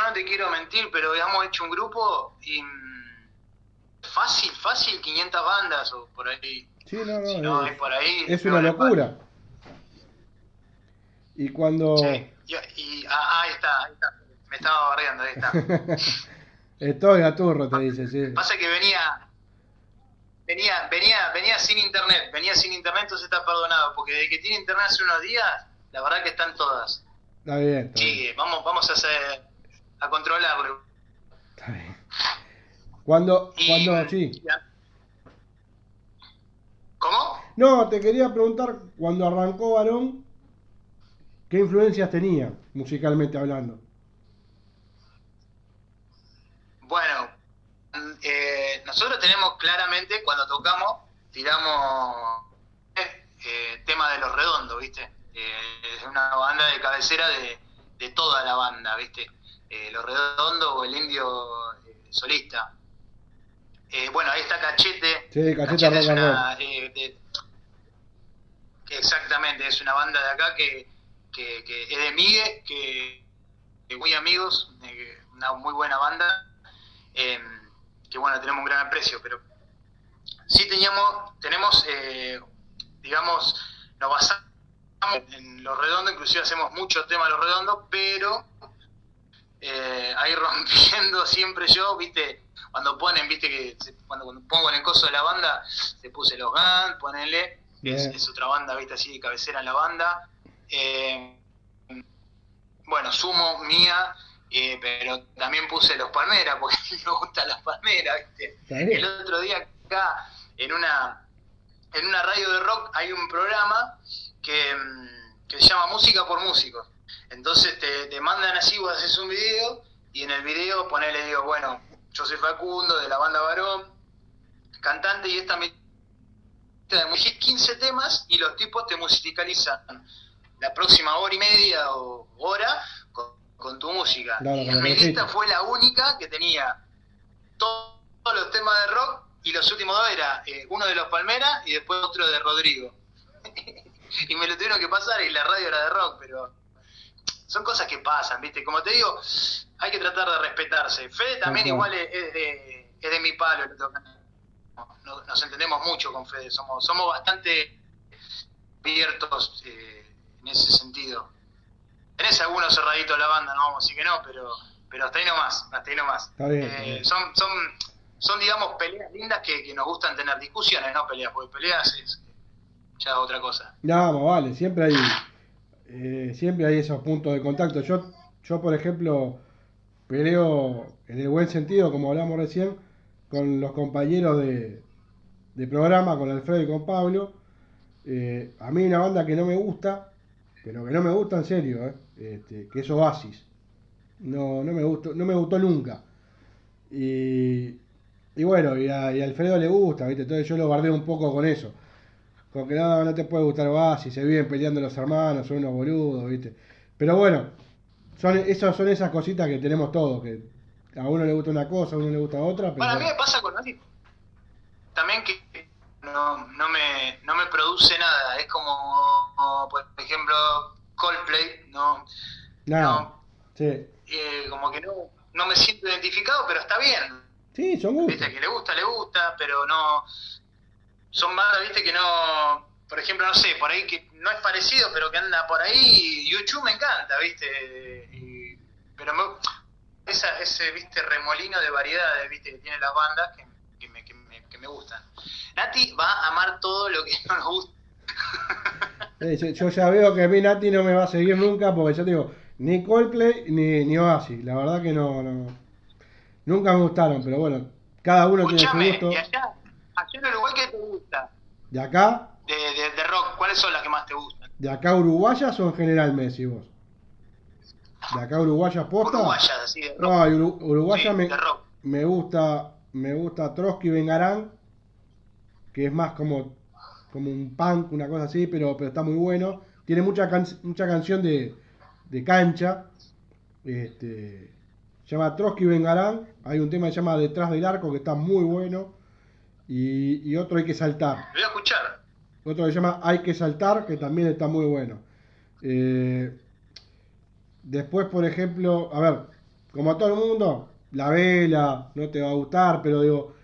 [SPEAKER 3] No te quiero mentir, pero hemos hecho un grupo y mm, fácil, fácil, 500 bandas o por ahí.
[SPEAKER 2] Sí, no, no,
[SPEAKER 3] Si no,
[SPEAKER 2] es,
[SPEAKER 3] es por ahí.
[SPEAKER 2] es una locura. Y cuando...
[SPEAKER 3] Sí, y, y- ah, ahí está, ahí está. Me estaba barriendo, ahí está. [LAUGHS]
[SPEAKER 2] Estoy gaturro, te dice, sí.
[SPEAKER 3] Pasa que venía, venía, venía, venía sin internet, venía sin internet, entonces está perdonado, porque desde que tiene internet hace unos días, la verdad que están todas.
[SPEAKER 2] Está bien, está bien.
[SPEAKER 3] Sigue, vamos, vamos a hacer, a controlarlo.
[SPEAKER 2] Está bien. Cuando,
[SPEAKER 3] Y-
[SPEAKER 2] cuando, sí.
[SPEAKER 3] ¿Cómo?
[SPEAKER 2] No, te quería preguntar, cuando arrancó Varón, ¿qué influencias tenía, musicalmente hablando?
[SPEAKER 3] Bueno, eh, nosotros tenemos claramente, cuando tocamos, tiramos eh, tema de los redondos, ¿viste? Eh, es una banda de cabecera de, de toda la banda, ¿viste? Eh, los redondos o el indio eh, solista. Eh, bueno, ahí está Cachete.
[SPEAKER 2] Sí, Cachete
[SPEAKER 3] es
[SPEAKER 2] Rock and
[SPEAKER 3] una, eh, de- exactamente, es una banda de acá que, que, que es de Migue, que, que muy amigos, eh, una muy buena banda, eh, que bueno, tenemos un gran aprecio, pero sí teníamos, tenemos, eh, digamos, nos basamos en los redondos, inclusive hacemos muchos temas de los redondos, pero eh, ahí [LAUGHS] rompiendo siempre yo, viste, cuando ponen, viste que se- cuando, cuando pongo el coso de la banda, se puse los GAN, ponenle, es, otra banda, viste, así de cabecera en la banda. Eh, bueno, sumo mía, eh, pero también puse los palmeras, porque [LAUGHS] me gustan las palmeras, viste. El otro día acá, en una, en una radio de rock, hay un programa que, mm, que se llama Música por Músicos. Entonces te, te mandan así, vos haces un video, y en el video ponele, digo, bueno, yo soy Facundo, de la banda Varón, cantante, y esta me te elegís 15 temas y los tipos te musicalizan la próxima hora y media o hora con, con tu música.
[SPEAKER 2] Claro,
[SPEAKER 3] y mi lista fue la única que tenía to- todos los temas de rock y los últimos dos era eh, uno de los Palmeras y después otro de Rodrigo. [LAUGHS] y me lo tuvieron que pasar y la radio era de rock, pero son cosas que pasan, ¿viste? Como te digo, hay que tratar de respetarse. Fede también igual es, es de, es de mi palo. nos, nos entendemos mucho con Fede, somos, somos bastante abiertos eh, en ese sentido. Tenés algunos cerraditos la banda, no vamos a decir que no, pero, pero hasta ahí nomás, hasta ahí nomás.
[SPEAKER 2] Está bien,
[SPEAKER 3] Eh,
[SPEAKER 2] está bien.
[SPEAKER 3] Son, son, son, digamos, peleas lindas que, que nos gustan tener discusiones, no peleas, porque peleas es ya otra cosa.
[SPEAKER 2] No, vale, siempre hay, eh, siempre hay esos puntos de contacto. Yo, yo, por ejemplo, peleo en el buen sentido, como hablamos recién, con los compañeros de, programa con Alfredo y con Pablo. Eh, a mí una banda que no me gusta, pero que no me gusta en serio, eh, este, que es Oasis. No, no me gustó, no me gustó nunca. Y, y bueno, y a, Alfredo le gusta. Entonces yo lo guardé un poco con eso. Con que no, no te puede gustar Oasis, se viven peleando los hermanos, son unos boludos, ¿viste? Pero bueno, son, esas son esas cositas que tenemos todos, que a uno le gusta una cosa, a uno le gusta otra, pero
[SPEAKER 3] Bueno, a mí me pasa con Oasis también que no, no, me, no me produce nada. Es como, por ejemplo, Coldplay, ¿no?
[SPEAKER 2] nada.
[SPEAKER 3] no.
[SPEAKER 2] Sí.
[SPEAKER 3] Eh, como que no, no me siento identificado, pero está bien.
[SPEAKER 2] sí, son gustos.
[SPEAKER 3] Viste, que le gusta, le gusta, pero no. Son bandas, viste, que no. Por ejemplo, no sé, por ahí que no es parecido, pero que anda por ahí. YouTube me encanta, viste. Y- pero me, esa, ese, viste, remolino de variedades, viste, que tienen las bandas que, que me, que, me, que me gustan. Nati va a amar todo lo que [LAUGHS] no nos gusta.
[SPEAKER 2] Eh, yo, yo ya veo que a mí Nati no me va a seguir nunca porque te digo, ni Coldplay ni, ni Oasis. La verdad que no, no. Nunca me gustaron, pero bueno, cada uno tiene su gusto.
[SPEAKER 3] y allá, allá en Uruguay, ¿qué te gusta?
[SPEAKER 2] De acá,
[SPEAKER 3] De, de, de rock, ¿cuáles son las que más te gustan?
[SPEAKER 2] de acá uruguayas o en general Messi vos. De acá uruguayas posta.
[SPEAKER 3] Uruguayas, así, de rock.
[SPEAKER 2] No, Uru- uruguaya
[SPEAKER 3] Sí,
[SPEAKER 2] me,
[SPEAKER 3] de rock.
[SPEAKER 2] me gusta, me gusta Trotsky Vengarán, que es más como, como un punk, una cosa así, pero, pero está muy bueno. Tiene mucha, can- mucha canción de, de cancha. Este, se llama Trotsky Vengarán. Hay un tema que se llama Detrás del Arco que está muy bueno. Y, y otro hay que saltar.
[SPEAKER 3] Lo voy a escuchar.
[SPEAKER 2] Otro que se llama Hay que saltar, que también está muy bueno. Eh, después, por ejemplo, a ver, como a todo el mundo, la vela no te va a gustar, pero digo,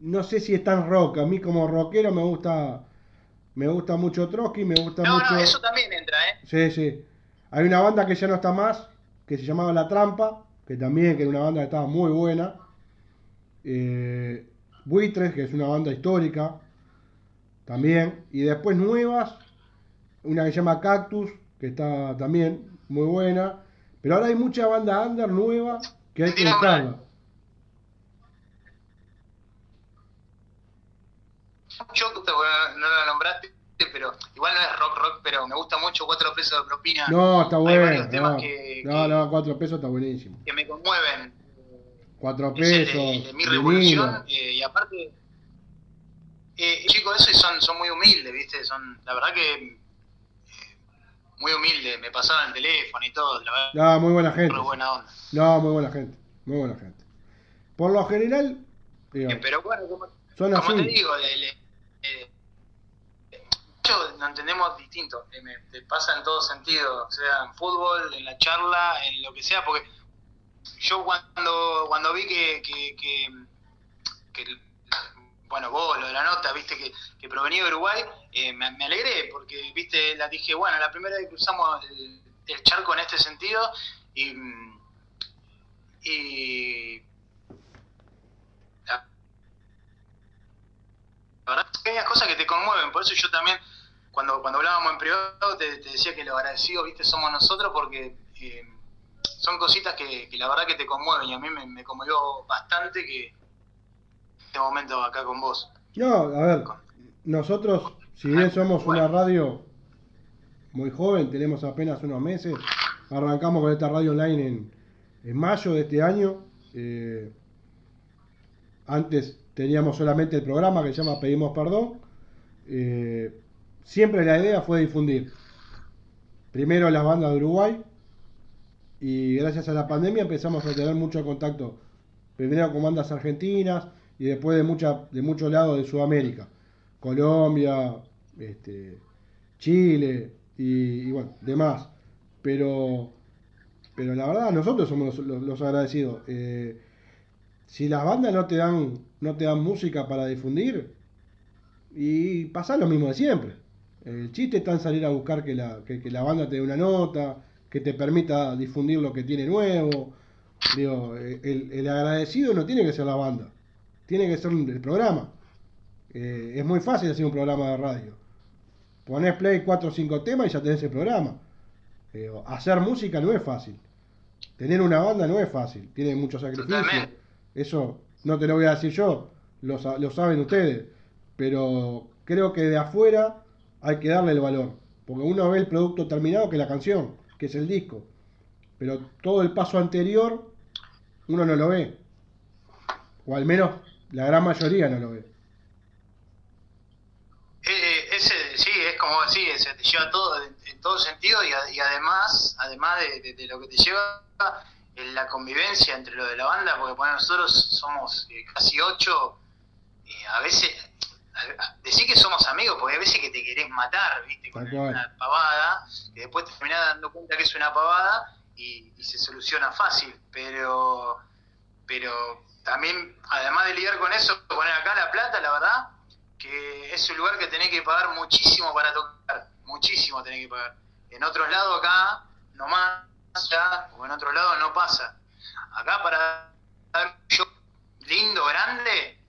[SPEAKER 2] no sé si es tan rock. A mí como rockero me gusta, me gusta mucho Trotsky, me gusta
[SPEAKER 3] No,
[SPEAKER 2] mucho.
[SPEAKER 3] no, eso también entra, ¿eh?
[SPEAKER 2] Sí, sí. Hay una banda que ya no está más, que se llamaba La Trampa, que también que era una banda que estaba muy buena. Eh, Buitres, que es una banda histórica, también. Y después nuevas, una que se llama Cactus, que está también muy buena. Pero ahora hay mucha banda under nueva que hay que buscarla.
[SPEAKER 3] Yo no lo nombraste, pero igual no es rock rock, pero me gusta mucho Cuatro Pesos de Propina.
[SPEAKER 2] No, está
[SPEAKER 3] Hay
[SPEAKER 2] bueno.
[SPEAKER 3] varios temas
[SPEAKER 2] No,
[SPEAKER 3] que-
[SPEAKER 2] no,
[SPEAKER 3] que-
[SPEAKER 2] no, cuatro pesos está buenísimo.
[SPEAKER 3] que me conmueven.
[SPEAKER 2] Cuatro pesos.
[SPEAKER 3] de, de mi revolución eh, y aparte eh, chicos eso y son son muy humildes viste son la verdad que eh, muy humildes me pasaban el teléfono y todo la verdad
[SPEAKER 2] No, muy buena gente.
[SPEAKER 3] muy buena onda
[SPEAKER 2] No, muy buena gente, muy buena gente. Por lo general, digo,
[SPEAKER 3] Eh, pero bueno como,
[SPEAKER 2] son
[SPEAKER 3] como te
[SPEAKER 2] así.
[SPEAKER 3] digo eh, yo lo entendemos distinto te pasa en todo sentido sea en fútbol en la charla en lo que sea porque yo cuando cuando vi que, que, que, bueno vos lo de la nota viste que, que provenía de Uruguay eh, me, alegré porque viste la dije bueno la primera vez que cruzamos el, charco en este sentido y y la verdad es que hay cosas que te conmueven por eso yo también cuando cuando hablábamos en privado te, te decía que lo agradecido viste somos nosotros porque eh, son cositas que, que la verdad que te conmueven y a mí me, me conmovió bastante que este momento acá con vos.
[SPEAKER 2] No, a ver, nosotros, si bien somos una radio muy joven, tenemos apenas unos meses, arrancamos con esta radio online en, en mayo de este año. eh, antes teníamos solamente el programa que se llama Pedimos Perdón. eh, siempre la idea fue difundir primero las bandas de Uruguay y gracias a la pandemia empezamos a tener mucho contacto primero con bandas argentinas y después de mucha, de muchos lados de Sudamérica, Colombia, este, Chile y, bueno, demás. Pero, pero la verdad nosotros somos los, los- los agradecidos. Eh, si las bandas no te dan, no te dan música para difundir, y pasa lo mismo de siempre. El chiste está en salir a buscar que la, que la banda te dé una nota, que te permita difundir lo que tiene nuevo. Digo, el, el agradecido no tiene que ser la banda, tiene que ser el programa. Eh, es muy fácil hacer un programa de radio. Ponés play 4 o 5 temas y ya tenés el programa. Eh, hacer música no es fácil. Tener una banda no es fácil, tiene mucho sacrificio.
[SPEAKER 3] Totalmente.
[SPEAKER 2] Eso no te lo voy a decir yo, lo, lo saben ustedes. pero creo que de afuera hay que darle el valor, porque uno ve el producto terminado que es la canción, que es el disco, pero todo el paso anterior uno no lo ve, o al menos la gran mayoría no lo ve.
[SPEAKER 3] Eh, ese, sí, es como decir, se te lleva todo en, todo sentido y, además, además de, lo que te lleva en la convivencia entre lo de la banda, porque bueno, nosotros somos eh, casi ocho, y a veces, decir que somos amigos, porque hay veces que te querés matar, viste, con una pavada, que después te terminás dando cuenta que es una pavada y, y se soluciona fácil, pero pero también, además de lidiar con eso, poner acá La Plata, la verdad, que es un lugar que tenés que pagar muchísimo para tocar, muchísimo tenés que pagar. En otros lados acá, nomás, ya, o en otros lados no pasa. Acá para dar un show lindo, grande,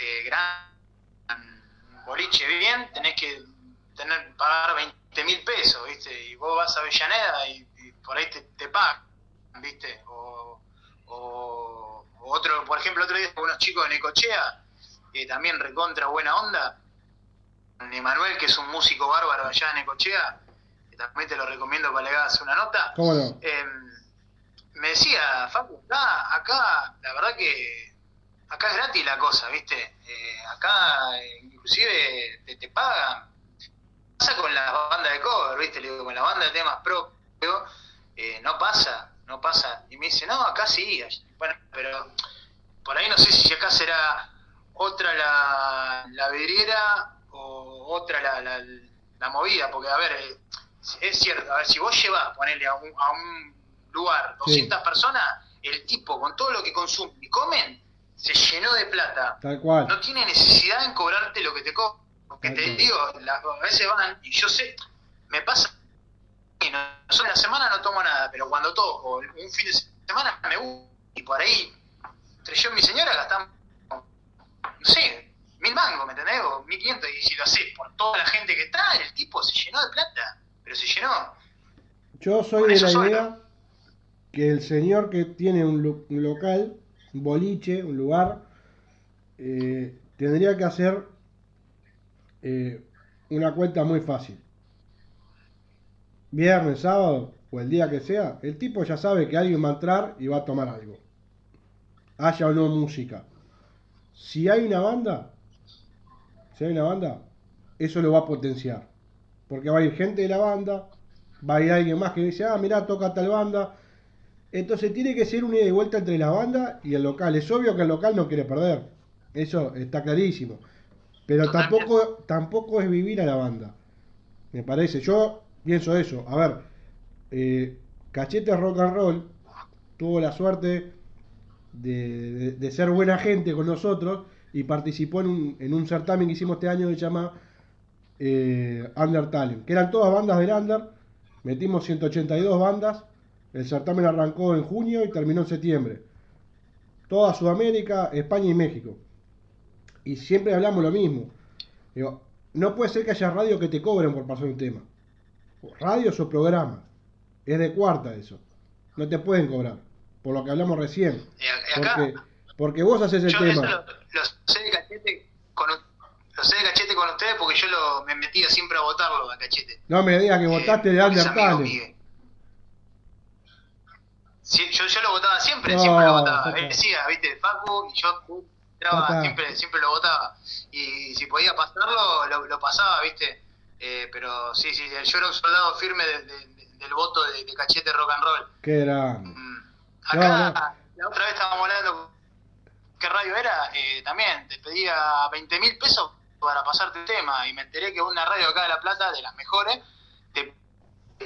[SPEAKER 3] eh, gran boliche bien, tenés que tener pagar 20 mil pesos, ¿viste? Y vos vas a Avellaneda y, y por ahí te, te pagan, ¿viste? O, o, otro, por ejemplo, otro día unos chicos de Necochea, que también recontra buena onda, Emanuel, que es un músico bárbaro allá en Necochea, que también te lo recomiendo para que le hagas una nota.
[SPEAKER 2] ¿Cómo no?
[SPEAKER 3] Eh, me decía, Facu, acá, acá, la verdad que acá es gratis la cosa, ¿viste? Eh, acá eh, inclusive te, te pagan. Pasa con la banda de cover, ¿viste? Le digo, con la banda de temas propios, eh, no pasa, no pasa. Y me dice, no, acá sí. Bueno, pero por ahí no sé si acá será otra la, la vidriera o otra la, la, la movida, porque a ver, eh, es cierto, a ver, si vos llevas, ponerle a un, a un lugar 200 personas, el tipo con todo lo que consumen y comen, se llenó de plata.
[SPEAKER 2] Tal cual.
[SPEAKER 3] No tiene necesidad en cobrarte lo que te cobra. Porque te
[SPEAKER 2] cual.
[SPEAKER 3] digo, la- a veces van, y yo sé, me pasa, y no, en la semana no tomo nada, pero cuando toco un fin de semana me gusta, y por ahí, entre yo y mi señora gastamos, no sé, mil mangos, ¿me entendés? O mil quinientos, y si lo haces por toda la gente que está, el tipo se llenó de plata, pero se llenó.
[SPEAKER 2] Yo soy de la idea que el señor que tiene un local, un boliche, un lugar, eh, tendría que hacer eh, una cuenta muy fácil. Viernes, sábado o el día que sea, el tipo ya sabe que alguien va a entrar y va a tomar algo. Haya o no música. Si hay una banda, si hay una banda, eso lo va a potenciar. Porque va a ir gente de la banda, va a ir alguien más que dice, ah, mirá, toca tal banda. Entonces tiene que ser un ida y vuelta entre la banda y el local. Es obvio que el local no quiere perder. Eso está clarísimo. Pero tampoco, tampoco es vivir a la banda. Me parece. Yo pienso eso. A ver, eh, Cachete Rock and Roll tuvo la suerte de, de- de ser buena gente con nosotros y participó en un, en un certamen que hicimos este año que se llama eh, Under Talent, que eran todas bandas del Under. Metimos 182 bandas. El certamen arrancó en junio y terminó en septiembre. Toda Sudamérica, España y México. Y siempre hablamos lo mismo. Digo, no puede ser que haya radio que te cobren por pasar un tema. Radios o programas. Es de cuarta eso. No te pueden cobrar. Por lo que hablamos recién.
[SPEAKER 3] Acá,
[SPEAKER 2] Porque, porque vos haces el
[SPEAKER 3] yo eso
[SPEAKER 2] tema.
[SPEAKER 3] lo, lo sé de cachete con, lo sé de cachete con ustedes porque yo lo, me metía siempre a votarlo a cachete.
[SPEAKER 2] No me digas que
[SPEAKER 3] Eh,
[SPEAKER 2] votaste de
[SPEAKER 3] porque Sí, yo, yo lo votaba siempre,
[SPEAKER 2] No,
[SPEAKER 3] siempre lo votaba. Él decía, viste, Facu, y yo entraba, siempre, siempre lo votaba. Y si podía pasarlo, lo, lo pasaba, viste. Eh, pero sí, sí, yo era un soldado firme de- de- de- del voto de, de cachete rock and roll.
[SPEAKER 2] Qué grande.
[SPEAKER 3] Mm. Acá,
[SPEAKER 2] No, no.
[SPEAKER 3] la otra vez estábamos hablando, ¿qué radio era? Eh, también te pedía 20 mil pesos para pasarte el tema y me enteré que una radio acá de La Plata, de las mejores, te,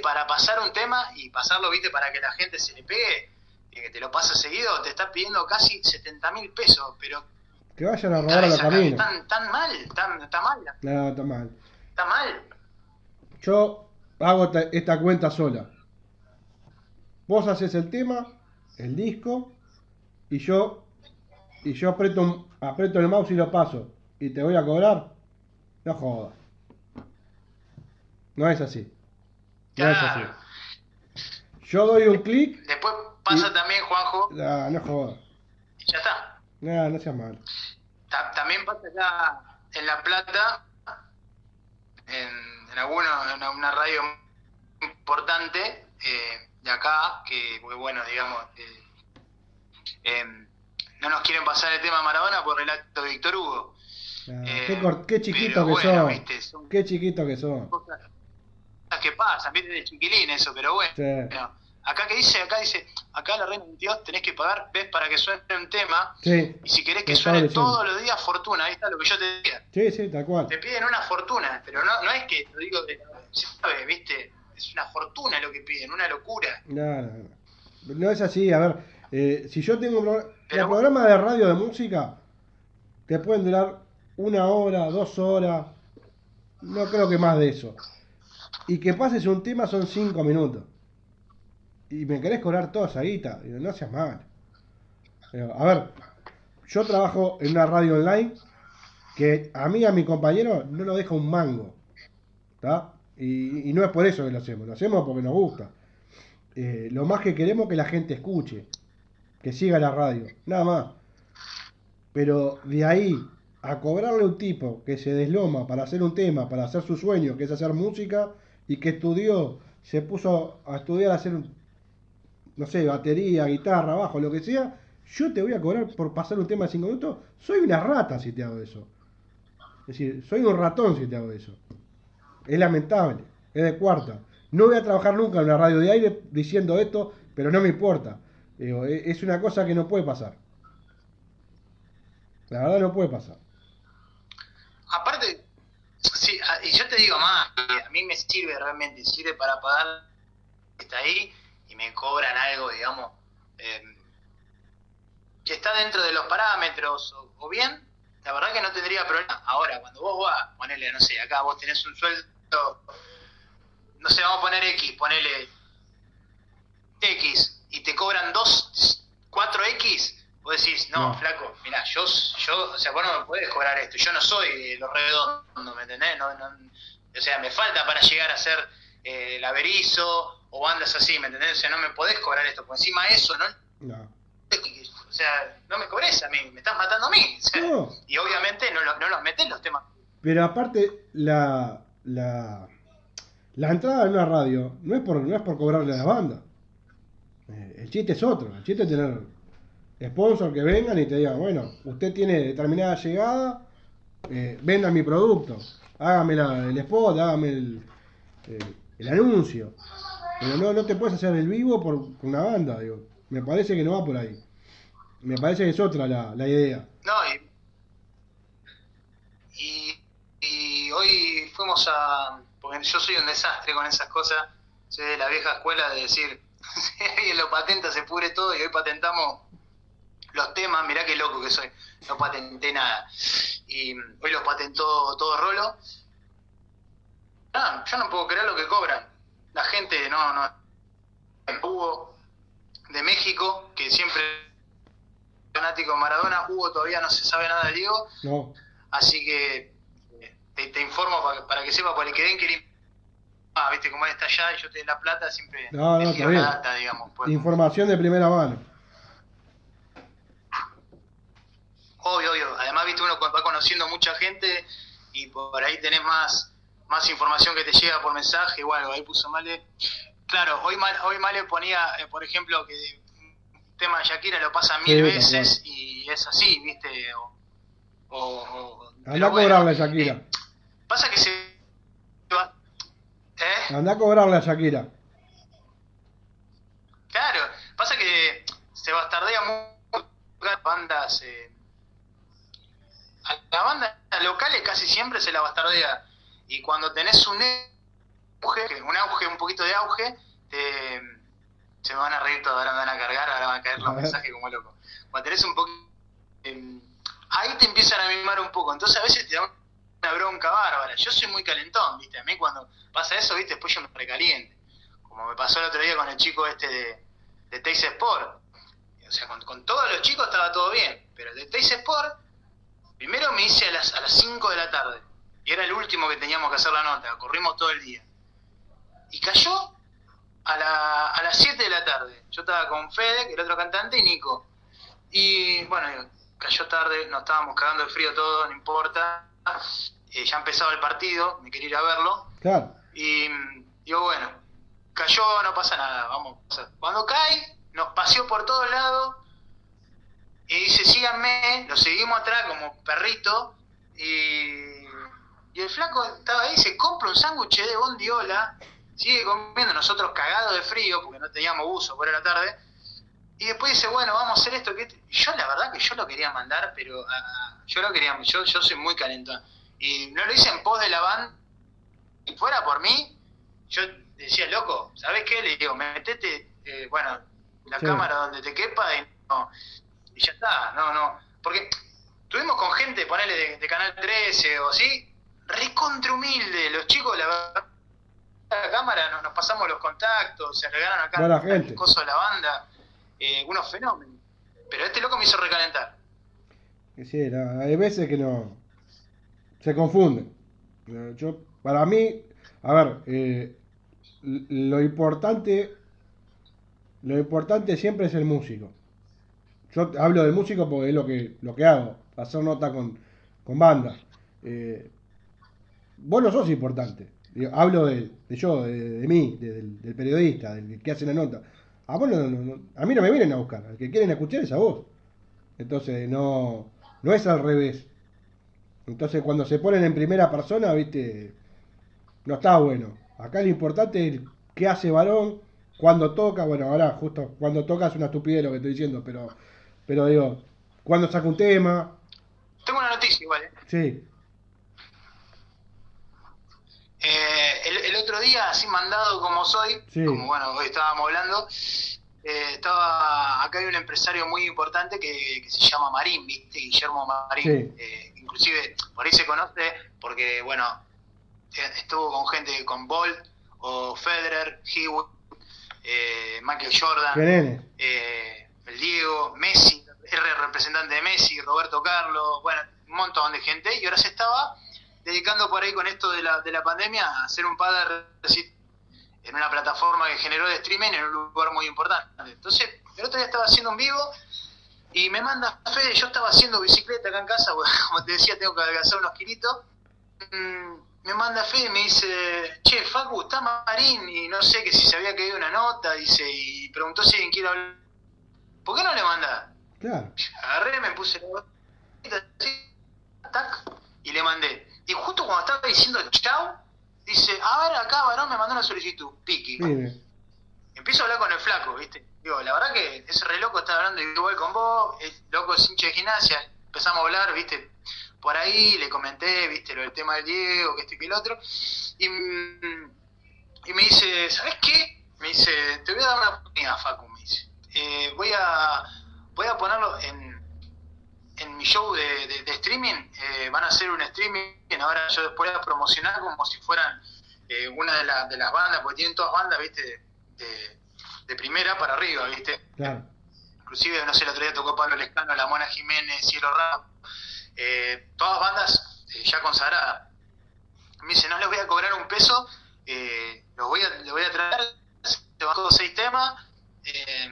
[SPEAKER 3] para pasar un tema y pasarlo, viste, para que la gente se le pegue, y que te lo pasa seguido, te está pidiendo casi 70 mil pesos, pero
[SPEAKER 2] Que vayan a robar a los
[SPEAKER 3] esa-
[SPEAKER 2] caminos.
[SPEAKER 3] tan, tan mal, tan, está mal,
[SPEAKER 2] No, está mal.
[SPEAKER 3] está mal.
[SPEAKER 2] Yo hago esta, cuenta sola. Vos haces el tema, el disco, y yo y yo aprieto, aprieto el mouse y lo paso. ¿Y te voy a cobrar? No jodas. No es así. No es así.
[SPEAKER 3] Claro.
[SPEAKER 2] Yo doy un clic.
[SPEAKER 3] Después pasa
[SPEAKER 2] Y-
[SPEAKER 3] también, Juanjo,
[SPEAKER 2] Ah, no jodas.
[SPEAKER 3] y ya está.
[SPEAKER 2] No, no seas mal.
[SPEAKER 3] Ta- también pasa acá, en La Plata, en, en alguno, en una radio importante eh, de acá, que, porque bueno, digamos, eh, em, no nos quieren pasar el tema Maradona por relato de Víctor Hugo.
[SPEAKER 2] Ah,
[SPEAKER 3] Eh,
[SPEAKER 2] qué, cor- qué chiquito
[SPEAKER 3] pero
[SPEAKER 2] que
[SPEAKER 3] bueno,
[SPEAKER 2] son.
[SPEAKER 3] viste, son
[SPEAKER 2] Qué chiquito que son.
[SPEAKER 3] que pasan, viste, de chiquilín eso, pero bueno.
[SPEAKER 2] Sí.
[SPEAKER 3] Acá que dice, acá dice, acá la Reina 22 tenés que pagar, ves, para que suene un tema,
[SPEAKER 2] Sí,
[SPEAKER 3] y si querés que suene todos los días, fortuna, ahí está lo que yo te decía.
[SPEAKER 2] sí, sí, tal cual.
[SPEAKER 3] Te piden una fortuna, pero no, no es que, lo digo, de- se sabe, viste, es una fortuna lo que piden, una locura.
[SPEAKER 2] No, no, no. No es así, a ver, eh, si yo tengo un
[SPEAKER 3] Pero-
[SPEAKER 2] los programas de radio de música te pueden durar una hora, dos horas, no creo que más de eso. Y que pases un tema son cinco minutos. Y me querés cobrar toda esa guita, no seas mal. Digo, a ver, yo trabajo en una radio online que a mí a mi compañero no nos deja un mango. ¿Está? Y, y no es por eso que lo hacemos, lo hacemos porque nos gusta. Eh, lo más que queremos es que la gente escuche, que siga la radio, nada más. Pero de ahí a cobrarle a un tipo que se desloma para hacer un tema, para hacer su sueño, que es hacer música, y que estudió, se puso a estudiar a hacer, no sé, batería, guitarra, bajo, lo que sea, yo te voy a cobrar por pasar un tema de 5 minutos, soy una rata si te hago eso. Es decir, soy un ratón si te hago eso. Es lamentable, es de cuarta. No voy a trabajar nunca en una radio de aire diciendo esto, pero no me importa. E- es una cosa que no puede pasar. La verdad no puede pasar.
[SPEAKER 3] Aparte, sí, a- y yo te digo más, a mí me sirve realmente, sirve para pagar, está ahí, y me cobran algo, digamos, eh, que está dentro de los parámetros, o, o bien, la verdad que no tendría problema. Ahora, cuando vos vas, ponele, no sé, acá vos tenés un sueldo, no sé, vamos a poner X, ponele X, y te cobran 2, 4X, vos decís, no,
[SPEAKER 2] No.
[SPEAKER 3] flaco, mira, yo, yo, o sea, vos no me podés cobrar esto, yo no soy de los redondos, ¿me entendés? No, no, o sea, me falta para llegar a ser eh, el averizo o bandas así, ¿me entendés? O sea, no me podés cobrar esto, por encima de eso, ¿no?
[SPEAKER 2] No.
[SPEAKER 3] O sea, no me cobres a mí, me estás matando a mí. o sea,
[SPEAKER 2] No.
[SPEAKER 3] Y obviamente no, lo- no los metés los temas.
[SPEAKER 2] Pero aparte, la, la, la entrada en una radio no es por, no es por cobrarle a la banda. Eh, el chiste es otro. El chiste es tener sponsor que vengan y te digan, bueno, usted tiene determinada llegada, eh, venda mi producto, hágame la- el spot, hágame el, el, el anuncio. Pero no, no te puedes hacer el vivo por por una banda, digo. Me parece que no va por ahí. Me parece que es otra la, la idea.
[SPEAKER 3] No, y, y, hoy fuimos a. Porque yo soy un desastre con esas cosas. Soy de la vieja escuela de decir, [LAUGHS] alguien lo patenta se pudre todo y hoy patentamos los temas. Mirá qué loco que soy. No patenté nada. Y hoy los patentó todo Rolo. Ah, yo no puedo creer lo que cobran. La gente no, no. Hugo de México, que siempre fanático de Maradona, Hugo todavía no se sabe nada de Diego,
[SPEAKER 2] No,
[SPEAKER 3] así que eh, te, te informo para, para que sepa, por el que den que le- ah, viste como él está allá y yo estoy en La Plata, siempre
[SPEAKER 2] No, no,
[SPEAKER 3] la data, digamos. pues.
[SPEAKER 2] información de primera mano.
[SPEAKER 3] Obvio, obvio. Además, viste, uno va conociendo mucha gente y por ahí tenés más, más información que te llega por mensaje o algo. Ahí puso Male. Claro, hoy, Mal- hoy Male ponía, eh, por ejemplo, que un tema de Shakira lo pasa mil
[SPEAKER 2] Sí,
[SPEAKER 3] veces y es así, viste. O, o- o-
[SPEAKER 2] Anda
[SPEAKER 3] pero
[SPEAKER 2] a cobrarle a Shakira.
[SPEAKER 3] eh, pasa que se. ¿Eh?
[SPEAKER 2] Anda a cobrarle a Shakira.
[SPEAKER 3] Claro, pasa que se bastardea mucho bandas. eh, a la banda locales casi siempre se la bastardea. Y cuando tenés un auge, un auge, un poquito de auge, te, se me van a reír todos, ahora me van a cargar, ahora van a caer los mensajes como loco. Cuando tenés un poquito. ahí te empiezan a mimar un poco. Entonces a veces te da una bronca bárbara. Yo soy muy calentón, ¿viste? A mí cuando pasa eso, ¿viste? Después yo me recaliente. Como me pasó el otro día con el chico este de, de Teis Sport. O sea, con, con todos los chicos estaba todo bien. Pero el de Teis Sport, primero me hice a las, a las 5 de la tarde. Y era el último que teníamos que hacer la nota. Corrimos todo el día. Y cayó a, la, a las 7 de la tarde. Yo estaba con Fede, el otro cantante, y Nico. Y bueno, cayó tarde, nos estábamos cagando de frío todo, no importa. eh, ya empezaba el partido, me quería ir a verlo,
[SPEAKER 2] Claro.
[SPEAKER 3] y digo, bueno, cayó, no pasa nada, vamos. Cuando cae, nos paseó por todos lados y dice, síganme, lo seguimos atrás como perrito y, y el flaco estaba ahí, se compra un sándwich de bondiola, sigue comiendo nosotros cagados de frío porque no teníamos buzo por la tarde y después dice, bueno, vamos a hacer esto. que y Yo la verdad que yo lo quería mandar, pero ah, yo lo quería, yo, yo soy muy calentón. Y no lo hice en pos de la banda. Si fuera por mí, yo decía, loco, ¿sabes qué? Le digo, metete, eh, bueno, la
[SPEAKER 2] Sí.
[SPEAKER 3] cámara donde te quepa y, no, y ya está. No, no. Porque tuvimos con gente, ponele de, de Canal 13 o así, recontra humilde. Los chicos, la verdad, la cámara, nos, nos pasamos los contactos, se regalan acá
[SPEAKER 2] Buena gente.
[SPEAKER 3] el coso de la banda, eh, unos fenómenos. Pero este loco me hizo recalentar.
[SPEAKER 2] Que sí, la- hay veces que no. Se confunden. Yo, para mí, a ver, eh, lo importante. Lo importante siempre es el músico. Yo hablo del músico porque es lo que, lo que hago, hacer nota con, con bandas. Eh, vos no sos importante. Hablo de, de yo, de, de mí, de- del, del periodista, del que hace la nota. A, vos no- a mí no me vienen a buscar, al que quieren escuchar es a vos. Entonces no, no es al revés. Entonces cuando se ponen en primera persona, viste, no está bueno. Acá lo importante es qué hace varón, cuando toca, bueno, ahora justo cuando toca es una estupidez lo que estoy diciendo, pero, pero digo, cuando saca un tema,
[SPEAKER 3] Tengo una noticia igual, ¿eh?
[SPEAKER 2] sí,
[SPEAKER 3] Eh, el, el otro día, así mandado como soy,
[SPEAKER 2] Sí.
[SPEAKER 3] como bueno, hoy estábamos hablando, eh, estaba acá hay un empresario muy importante que, que se llama Marín, ¿viste? Guillermo Marín.
[SPEAKER 2] Sí.
[SPEAKER 3] Eh, inclusive por ahí se conoce porque, bueno, eh, estuvo con gente con Bolt o Federer, Hewitt, eh, Michael Jordan, eh, el Diego, Messi, era representante de Messi, Roberto Carlos, bueno, un montón de gente, y ahora se estaba dedicando por ahí con esto de la, de la pandemia a hacer un reci- en una plataforma que generó de streaming en un lugar muy importante. Entonces, el otro día estaba haciendo un vivo y me manda Fede, yo estaba haciendo bicicleta acá en casa, [LAUGHS] como te decía, tengo que adelgazar unos kilitos. Mm, me manda Fede y me dice, che, Facu, está Marín y no sé que si se había caído una nota, dice, y preguntó si alguien quiere hablar. ¿Por qué no le manda?
[SPEAKER 2] Claro,
[SPEAKER 3] Agarré, me puse la botita así, tac, y le mandé. Y justo cuando estaba diciendo chau, dice, a ver, acá varón me mandó una solicitud, piqui.
[SPEAKER 2] mire,
[SPEAKER 3] Empiezo a hablar con el flaco, ¿viste? Digo, la verdad que ese re loco está hablando igual con vos, el loco es hincha de gimnasia, empezamos a hablar, ¿viste? Por ahí le comenté, ¿viste? Lo del tema del Diego, que esto y que el otro, y, mm, y me dice, ¿sabes qué? Me dice, te voy a dar una oportunidad, Facu. Eh, voy a voy a ponerlo en, en mi show de, de- de streaming, eh, van a hacer un streaming, ahora yo después voy a promocionar como si fueran eh, una de, la- de las bandas, porque tienen todas bandas, ¿viste? De, de primera para arriba, ¿viste?
[SPEAKER 2] claro,
[SPEAKER 3] Inclusive, no sé, el otro día tocó Pablo Lescano, La Mona Jiménez, Cielo Rap, eh, todas bandas eh, ya consagradas. Me dice, no les voy a cobrar un peso, eh, los voy a, les voy a traer, te van todos seis temas, eh,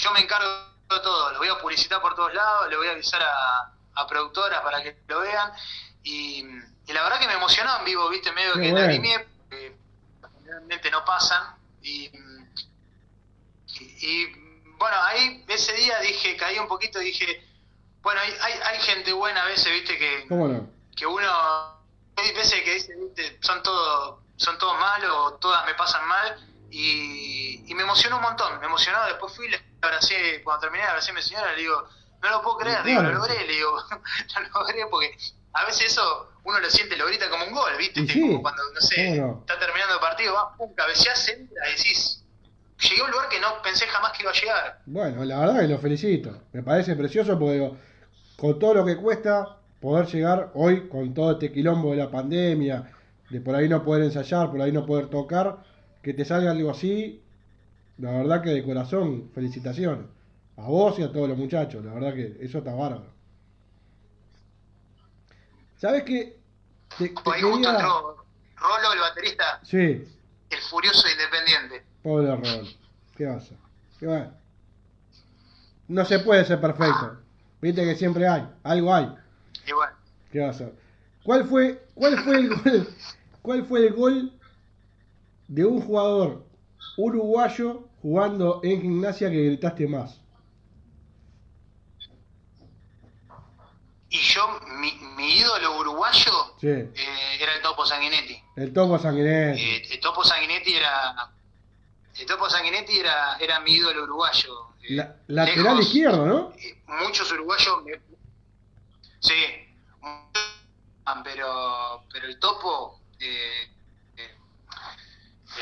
[SPEAKER 3] yo me encargo de todo, lo voy a publicitar por todos lados, le voy a avisar a, a productoras para que lo vean, y, y la verdad que me emocionó en vivo, viste, medio que
[SPEAKER 2] bueno.
[SPEAKER 3] lagrimé, porque generalmente no pasan, y, y, y, bueno, ahí ese día dije, caí un poquito y dije, bueno, hay, hay, hay gente buena a veces, viste, que, que uno, hay veces que dice, viste, son todos son todos malos, todas me pasan mal, y, y me emocionó un montón, me emocionó, después fui, abracé, cuando terminé, le abracé a mi señora, le digo, no lo puedo creer, digo, lo logré, le digo, [LAUGHS] lo logré porque a veces eso uno lo siente, lo grita como un gol, viste,
[SPEAKER 2] Y sí,
[SPEAKER 3] como cuando, no sé, está terminando el partido, va, pum, cabeceás, entra, y decís, llegué a un lugar que no pensé jamás que iba a llegar.
[SPEAKER 2] Bueno, la verdad que lo felicito. Me parece precioso porque digo, con todo lo que cuesta poder llegar hoy con todo este quilombo de la pandemia, de por ahí no poder ensayar, por ahí no poder tocar, que te salga algo así, la verdad que de corazón, felicitaciones. A vos y a todos los muchachos, la verdad que eso está bárbaro. ¿Sabes qué? Te, te
[SPEAKER 3] justo entró Rolo, el baterista,
[SPEAKER 2] Sí,
[SPEAKER 3] el furioso independiente.
[SPEAKER 2] pobre Rol. ¿Qué pasa? ¿Qué va? No se puede ser perfecto. Viste que siempre hay, algo hay.
[SPEAKER 3] Bueno,
[SPEAKER 2] ¿Qué va a hacer? ¿Cuál fue, cuál fue el gol? ¿Cuál fue el gol de un jugador uruguayo jugando en gimnasia que gritaste más?
[SPEAKER 3] Y yo, mi, mi ídolo uruguayo
[SPEAKER 2] Sí.
[SPEAKER 3] eh, era el Topo Sanguinetti.
[SPEAKER 2] El Topo Sanguinetti.
[SPEAKER 3] Eh, el Topo Sanguinetti era. El Topo Sanguinetti era, era mi ídolo uruguayo. Eh,
[SPEAKER 2] La- lateral
[SPEAKER 3] lejos,
[SPEAKER 2] izquierdo, ¿no?
[SPEAKER 3] eh, muchos uruguayos. me- sí, pero, pero el Topo. eh,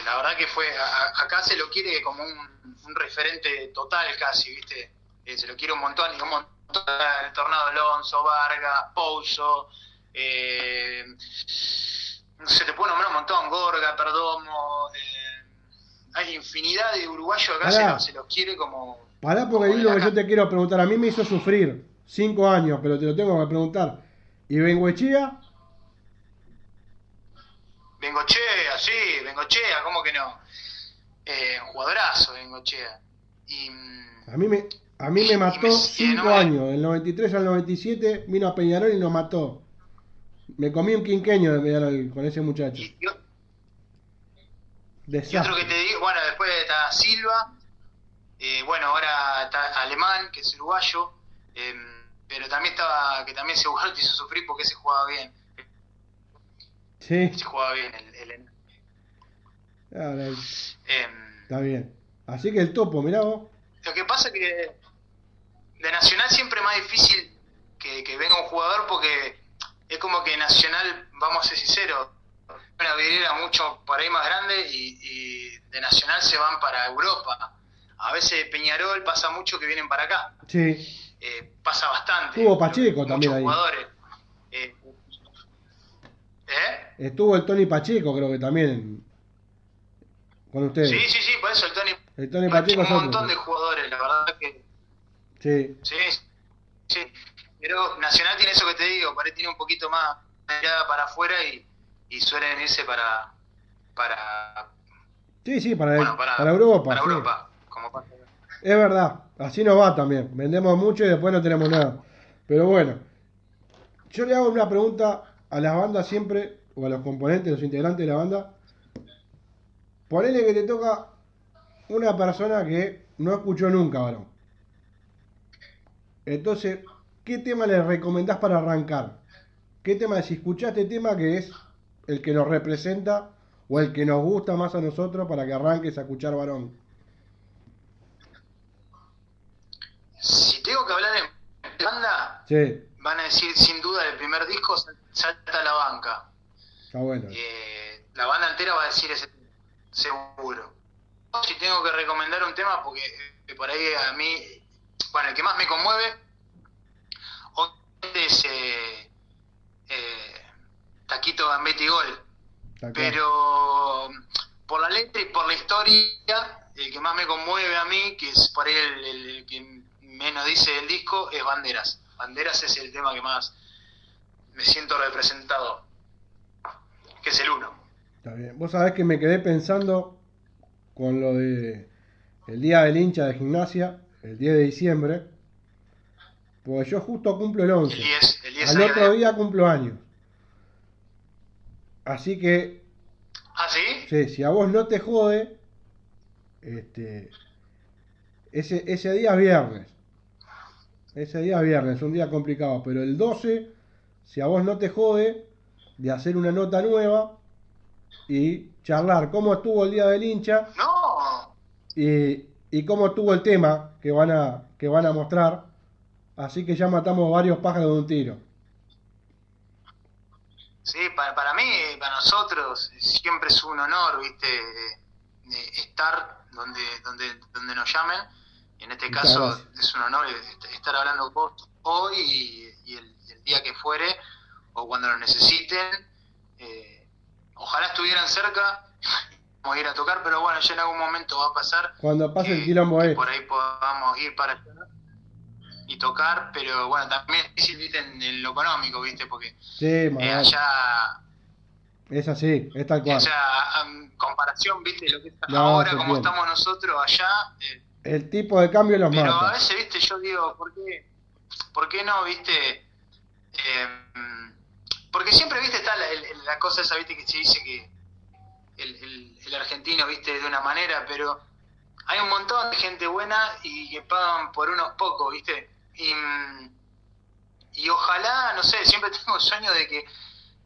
[SPEAKER 3] la verdad que fue. a- acá se lo quiere como un, un referente total, casi, ¿viste? Eh, se lo quiere un montón. Y un montón el Tornado Alonso, Vargas, Pouso. Eh, se te puede nombrar un montón, Gorga, Perdomo, eh, hay infinidad de uruguayos acá, se se los quiere como...
[SPEAKER 2] Pará porque es lo que yo te quiero preguntar. A mí me hizo sufrir cinco años, pero te lo tengo que preguntar. ¿Y Benguechea?
[SPEAKER 3] Bengochea, sí, Bengochea, ¿cómo que no? Eh, jugadorazo Bengochea. Y, mm,
[SPEAKER 2] A mí me, a mí me mató
[SPEAKER 3] me-
[SPEAKER 2] cinco
[SPEAKER 3] no me-
[SPEAKER 2] años. Del 93 al 97 vino a Peñarol y nos mató. Me comí un quinqueño de Peñarol con ese muchacho.
[SPEAKER 3] y- otro que te digo, bueno, después está Silva, eh, bueno, ahora está Alemán, que es uruguayo, eh, pero también estaba, que también [LAUGHS] te hizo sufrir porque se jugaba bien,
[SPEAKER 2] Sí,
[SPEAKER 3] se jugaba bien el, el-
[SPEAKER 2] ahora,
[SPEAKER 3] em,
[SPEAKER 2] está bien. Así que el topo, mirá vos.
[SPEAKER 3] Lo que pasa es que de Nacional siempre es más difícil que, que venga un jugador porque es como que Nacional, vamos a ser sinceros, una vidriera mucho por ahí más grande y, y de Nacional se van para Europa. A veces Peñarol pasa mucho que vienen para acá.
[SPEAKER 2] Sí,
[SPEAKER 3] Eh, pasa bastante.
[SPEAKER 2] Estuvo Pacheco
[SPEAKER 3] Muchos
[SPEAKER 2] también ahí.
[SPEAKER 3] jugadores. Eh,
[SPEAKER 2] estuvo el Tony Pacheco, creo que también. Con ustedes.
[SPEAKER 3] Sí, sí, sí, por eso el Tony.
[SPEAKER 2] El Tony Pacheco es
[SPEAKER 3] un
[SPEAKER 2] otro.
[SPEAKER 3] montón de jugadores, la verdad que
[SPEAKER 2] Sí,
[SPEAKER 3] Sí, sí. Pero Nacional tiene eso que te digo, ahí tiene un poquito más mirada para afuera y, y suelen irse para para
[SPEAKER 2] sí, sí, para,
[SPEAKER 3] bueno, para,
[SPEAKER 2] para Europa.
[SPEAKER 3] para
[SPEAKER 2] sí.
[SPEAKER 3] Europa, como pasa.
[SPEAKER 2] Es verdad, así nos va también. Vendemos mucho y después no tenemos nada. Pero bueno, yo le hago una pregunta a las bandas siempre, o a los componentes, los integrantes de la banda. Ponele que te toca una persona que no escuchó nunca, varón. Entonces, ¿qué tema le recomendás para arrancar? ¿Qué tema, si escuchaste tema que es el que nos representa o el que nos gusta más a nosotros para que arranques a escuchar varón?
[SPEAKER 3] Si tengo que hablar en banda,
[SPEAKER 2] Sí,
[SPEAKER 3] van a decir sin duda el primer disco salta a la banca.
[SPEAKER 2] está bueno.
[SPEAKER 3] Eh, la banda entera va a decir ese seguro. Si tengo que recomendar un tema, porque eh, por ahí a mí, bueno, el que más me conmueve es eh, eh, Taquito Gambetti Gol, pero por la letra y por la historia, el que más me conmueve a mí, que es por ahí el, el- el que menos dice del disco, es Banderas. Banderas es el tema que más me siento representado, que es el uno.
[SPEAKER 2] Está bien. Vos sabés que me quedé pensando con lo de el día del hincha de gimnasia, el 10 de diciembre, porque yo justo cumplo el 11.
[SPEAKER 3] El 10, el 10
[SPEAKER 2] Al otro día cumplo años. Así que,
[SPEAKER 3] ¿Ah, sí?
[SPEAKER 2] sí, si a vos no te jode, este, ese, ese día es viernes. Ese día es viernes, un día complicado, pero el 12, si a vos no te jode, de hacer una nota nueva y charlar cómo estuvo el día del hincha
[SPEAKER 3] No,
[SPEAKER 2] y, y cómo estuvo el tema que van a, que van a mostrar. Así que ya matamos varios pájaros de un tiro.
[SPEAKER 3] sí, para, para mí, para nosotros, siempre es un honor, ¿viste? estar donde, donde, donde nos llamen. En este
[SPEAKER 2] Muchas
[SPEAKER 3] caso
[SPEAKER 2] gracias.
[SPEAKER 3] es un honor est- estar hablando con vos hoy y, y el, y el día que fuere, o cuando lo necesiten. Eh, ojalá estuvieran cerca, [LAUGHS] vamos a ir a tocar, pero bueno, ya en algún momento va a pasar.
[SPEAKER 2] Cuando pase el quilombo este.
[SPEAKER 3] por ahí podamos ir para y tocar, pero bueno, también es difícil en, lo económico, ¿viste? Porque
[SPEAKER 2] Sí,
[SPEAKER 3] eh, allá,
[SPEAKER 2] Es así, es tal
[SPEAKER 3] o
[SPEAKER 2] cual.
[SPEAKER 3] sea, en comparación, ¿viste? Lo que es
[SPEAKER 2] No,
[SPEAKER 3] ahora, como estamos nosotros allá, eh,
[SPEAKER 2] El tipo de cambio los
[SPEAKER 3] pero a veces, ¿viste? Yo digo, ¿por qué, por qué no, ¿viste? Eh, porque siempre, viste, está la, el- la cosa esa, viste, que se dice que el, el- el argentino, viste, de una manera, pero hay un montón de gente buena y que pagan por unos pocos, viste. Y, y ojalá, no sé, siempre [LAUGHS] tengo el sueño de que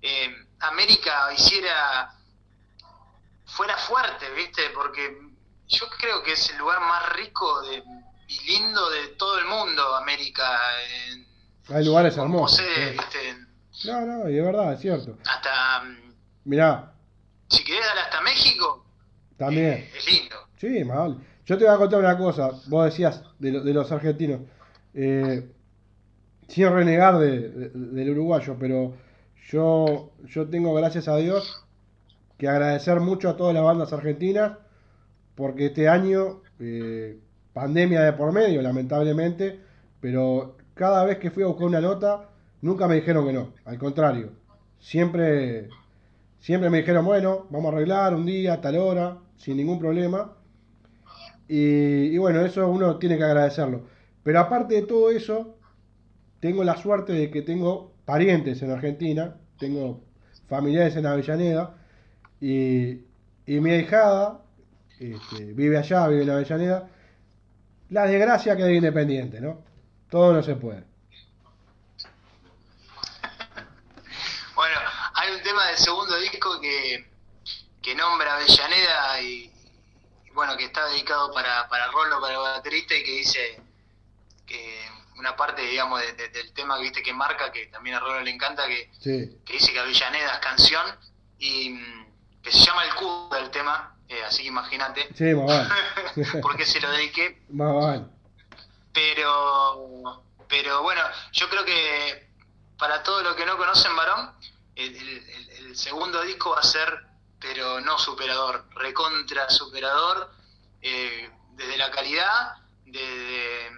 [SPEAKER 3] eh, América hiciera, fuera fuerte, viste, porque yo creo que es el lugar más rico de, y lindo de todo el mundo, América. en-
[SPEAKER 2] Hay lugares hermosos.
[SPEAKER 3] posee, viste,
[SPEAKER 2] No, no, y es verdad, es cierto.
[SPEAKER 3] hasta,
[SPEAKER 2] Mirá,
[SPEAKER 3] si querés dar hasta México,
[SPEAKER 2] también.
[SPEAKER 3] eh, es lindo.
[SPEAKER 2] Sí, más vale. Yo te voy a contar una cosa. Vos decías de, lo- de los argentinos. Eh, sin renegar de- de- del uruguayo, pero yo, yo tengo, gracias a Dios, que agradecer mucho a todas las bandas argentinas, porque este año, eh, pandemia de por medio, lamentablemente, pero cada vez que fui a buscar una nota, nunca me dijeron que no. Al contrario, siempre, siempre me dijeron, bueno, vamos a arreglar un día, tal hora, sin ningún problema. Y, y bueno, eso uno tiene que agradecerlo. Pero aparte de todo eso, tengo la suerte de que tengo parientes en Argentina, tengo familiares en Avellaneda, y, y mi ahijada este, vive allá, vive en Avellaneda. La desgracia que es independiente, ¿no? Todo no se puede.
[SPEAKER 3] Bueno, hay un tema del segundo disco que, que nombra Avellaneda y, y bueno, que está dedicado para, para Rolo, para el baterista y que dice que una parte, digamos, de- de- del tema que viste que marca, que también a Rolo le encanta, que,
[SPEAKER 2] Sí,
[SPEAKER 3] que dice que Avellaneda es canción y mm, que se llama El Cubo del tema, eh, así que imagínate,
[SPEAKER 2] sí, más vale. [LAUGHS]
[SPEAKER 3] porque se lo dediqué
[SPEAKER 2] más vale.
[SPEAKER 3] pero pero bueno yo creo que para todos los que no conocen varón el, el- segundo disco va a ser pero no superador recontra superador eh, desde la calidad desde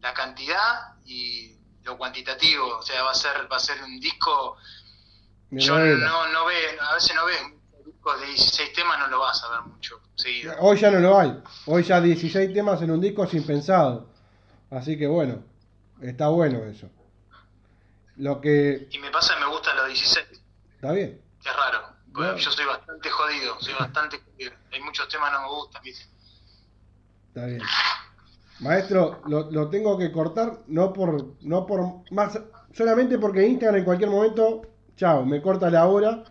[SPEAKER 3] la cantidad y lo cuantitativo o sea va a ser va a ser un disco
[SPEAKER 2] Me
[SPEAKER 3] yo no no ve a veces no ves discos de 16 temas no lo vas a ver mucho seguido
[SPEAKER 2] Hoy ya no lo hay. Hoy ya 16 temas en un disco sin pensado. Así que bueno, está bueno eso. Lo que
[SPEAKER 3] y me pasa que me gustan los 16
[SPEAKER 2] está bien.
[SPEAKER 3] Es raro.
[SPEAKER 2] Bueno.
[SPEAKER 3] Yo soy bastante jodido, soy bastante jodido. Hay muchos temas que no me gustan, ¿viste?
[SPEAKER 2] Está bien. Maestro, lo, lo tengo que cortar, no por, no por más, solamente porque Instagram en cualquier momento, chao, me corta la hora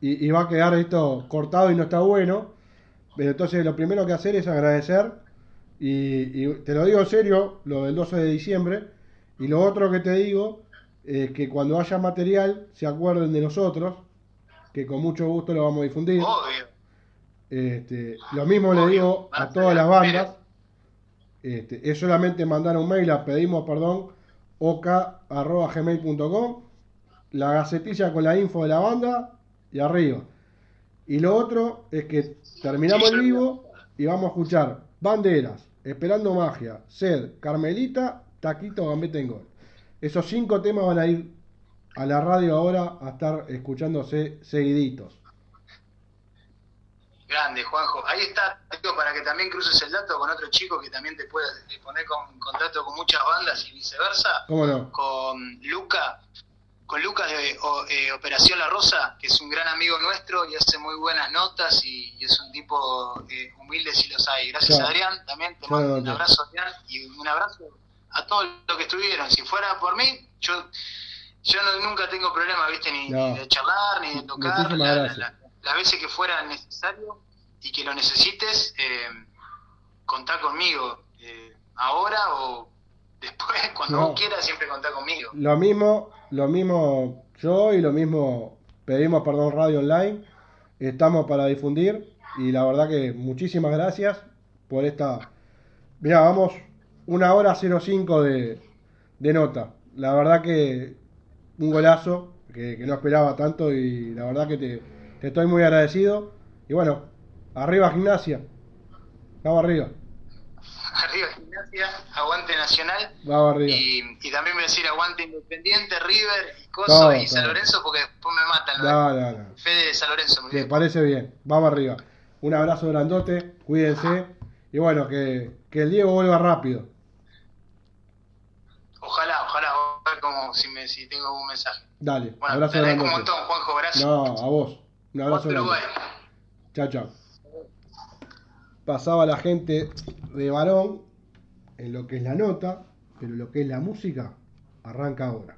[SPEAKER 2] y, y va a quedar esto cortado y no está bueno. Pero entonces lo primero que hacer es agradecer y, y te lo digo en serio, lo del 12 de diciembre. Y lo otro que te digo es que cuando haya material se acuerden de nosotros, que con mucho gusto lo vamos a difundir.
[SPEAKER 3] Obvio.
[SPEAKER 2] Este, lo mismo le digo
[SPEAKER 3] a
[SPEAKER 2] todas las bandas. Este, es solamente mandar un mail a pedimos perdón oca.gmail.com la gacetilla con la info de la banda y arriba. Y lo otro es que terminamos el vivo y vamos a escuchar Banderas, Esperando Magia, Sed, Carmelita, Taquito, Gambeta en Gol. Esos cinco temas van a ir a la radio ahora a estar escuchándose seguiditos.
[SPEAKER 3] Grande, Juanjo. Ahí está, digo, para que también cruces el dato con otro chico que también te puede poner con- en contacto con muchas bandas y viceversa.
[SPEAKER 2] ¿Cómo no?
[SPEAKER 3] Con Luca, con Lucas de o- eh, Operación La Rosa, que es un gran amigo nuestro y hace muy buenas notas y, y es un tipo eh, humilde si los hay. Gracias a Adrián, también te mando un abrazo Adrián y un abrazo a todos los que estuvieron. Si fuera por mí, yo yo no- nunca tengo problema, viste, ni,
[SPEAKER 2] No.
[SPEAKER 3] ni de charlar, ni de tocar, la- la- las veces que fuera necesario y que lo necesites, eh, contá conmigo, eh, ahora o después, [LAUGHS] cuando
[SPEAKER 2] No.
[SPEAKER 3] vos quieras, siempre contá conmigo.
[SPEAKER 2] Lo mismo, lo mismo yo y lo mismo pedimos perdón Radio Online. Estamos para difundir y la verdad que muchísimas gracias por esta. Mira, vamos una hora 05 de, de nota. La verdad que un golazo que, que no esperaba tanto y la verdad que te, te estoy muy agradecido. Y bueno, arriba gimnasia. Vamos arriba, [LAUGHS]
[SPEAKER 3] Arriba Gimnasia, aguante Nacional.
[SPEAKER 2] Vamos arriba.
[SPEAKER 3] Y, y, también voy a decir aguante Independiente, River, y Coso y
[SPEAKER 2] todo.
[SPEAKER 3] San Lorenzo, porque después me matan.
[SPEAKER 2] No.
[SPEAKER 3] Fede de San Lorenzo, Me bien.
[SPEAKER 2] parece bien. Vamos arriba. Un abrazo grandote, cuídense. Y bueno, que, que el Diego vuelva rápido.
[SPEAKER 3] Ojalá, ojalá, a ver como si, me, si tengo algún mensaje.
[SPEAKER 4] Dale,
[SPEAKER 3] bueno,
[SPEAKER 4] abrazo
[SPEAKER 3] te agradezco un montón, Juanjo, gracias.
[SPEAKER 4] No, a vos. Un abrazo grande. Chao, chao. Pasaba la gente de varón en lo que es la nota, pero lo que es la música arranca ahora.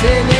[SPEAKER 5] sitting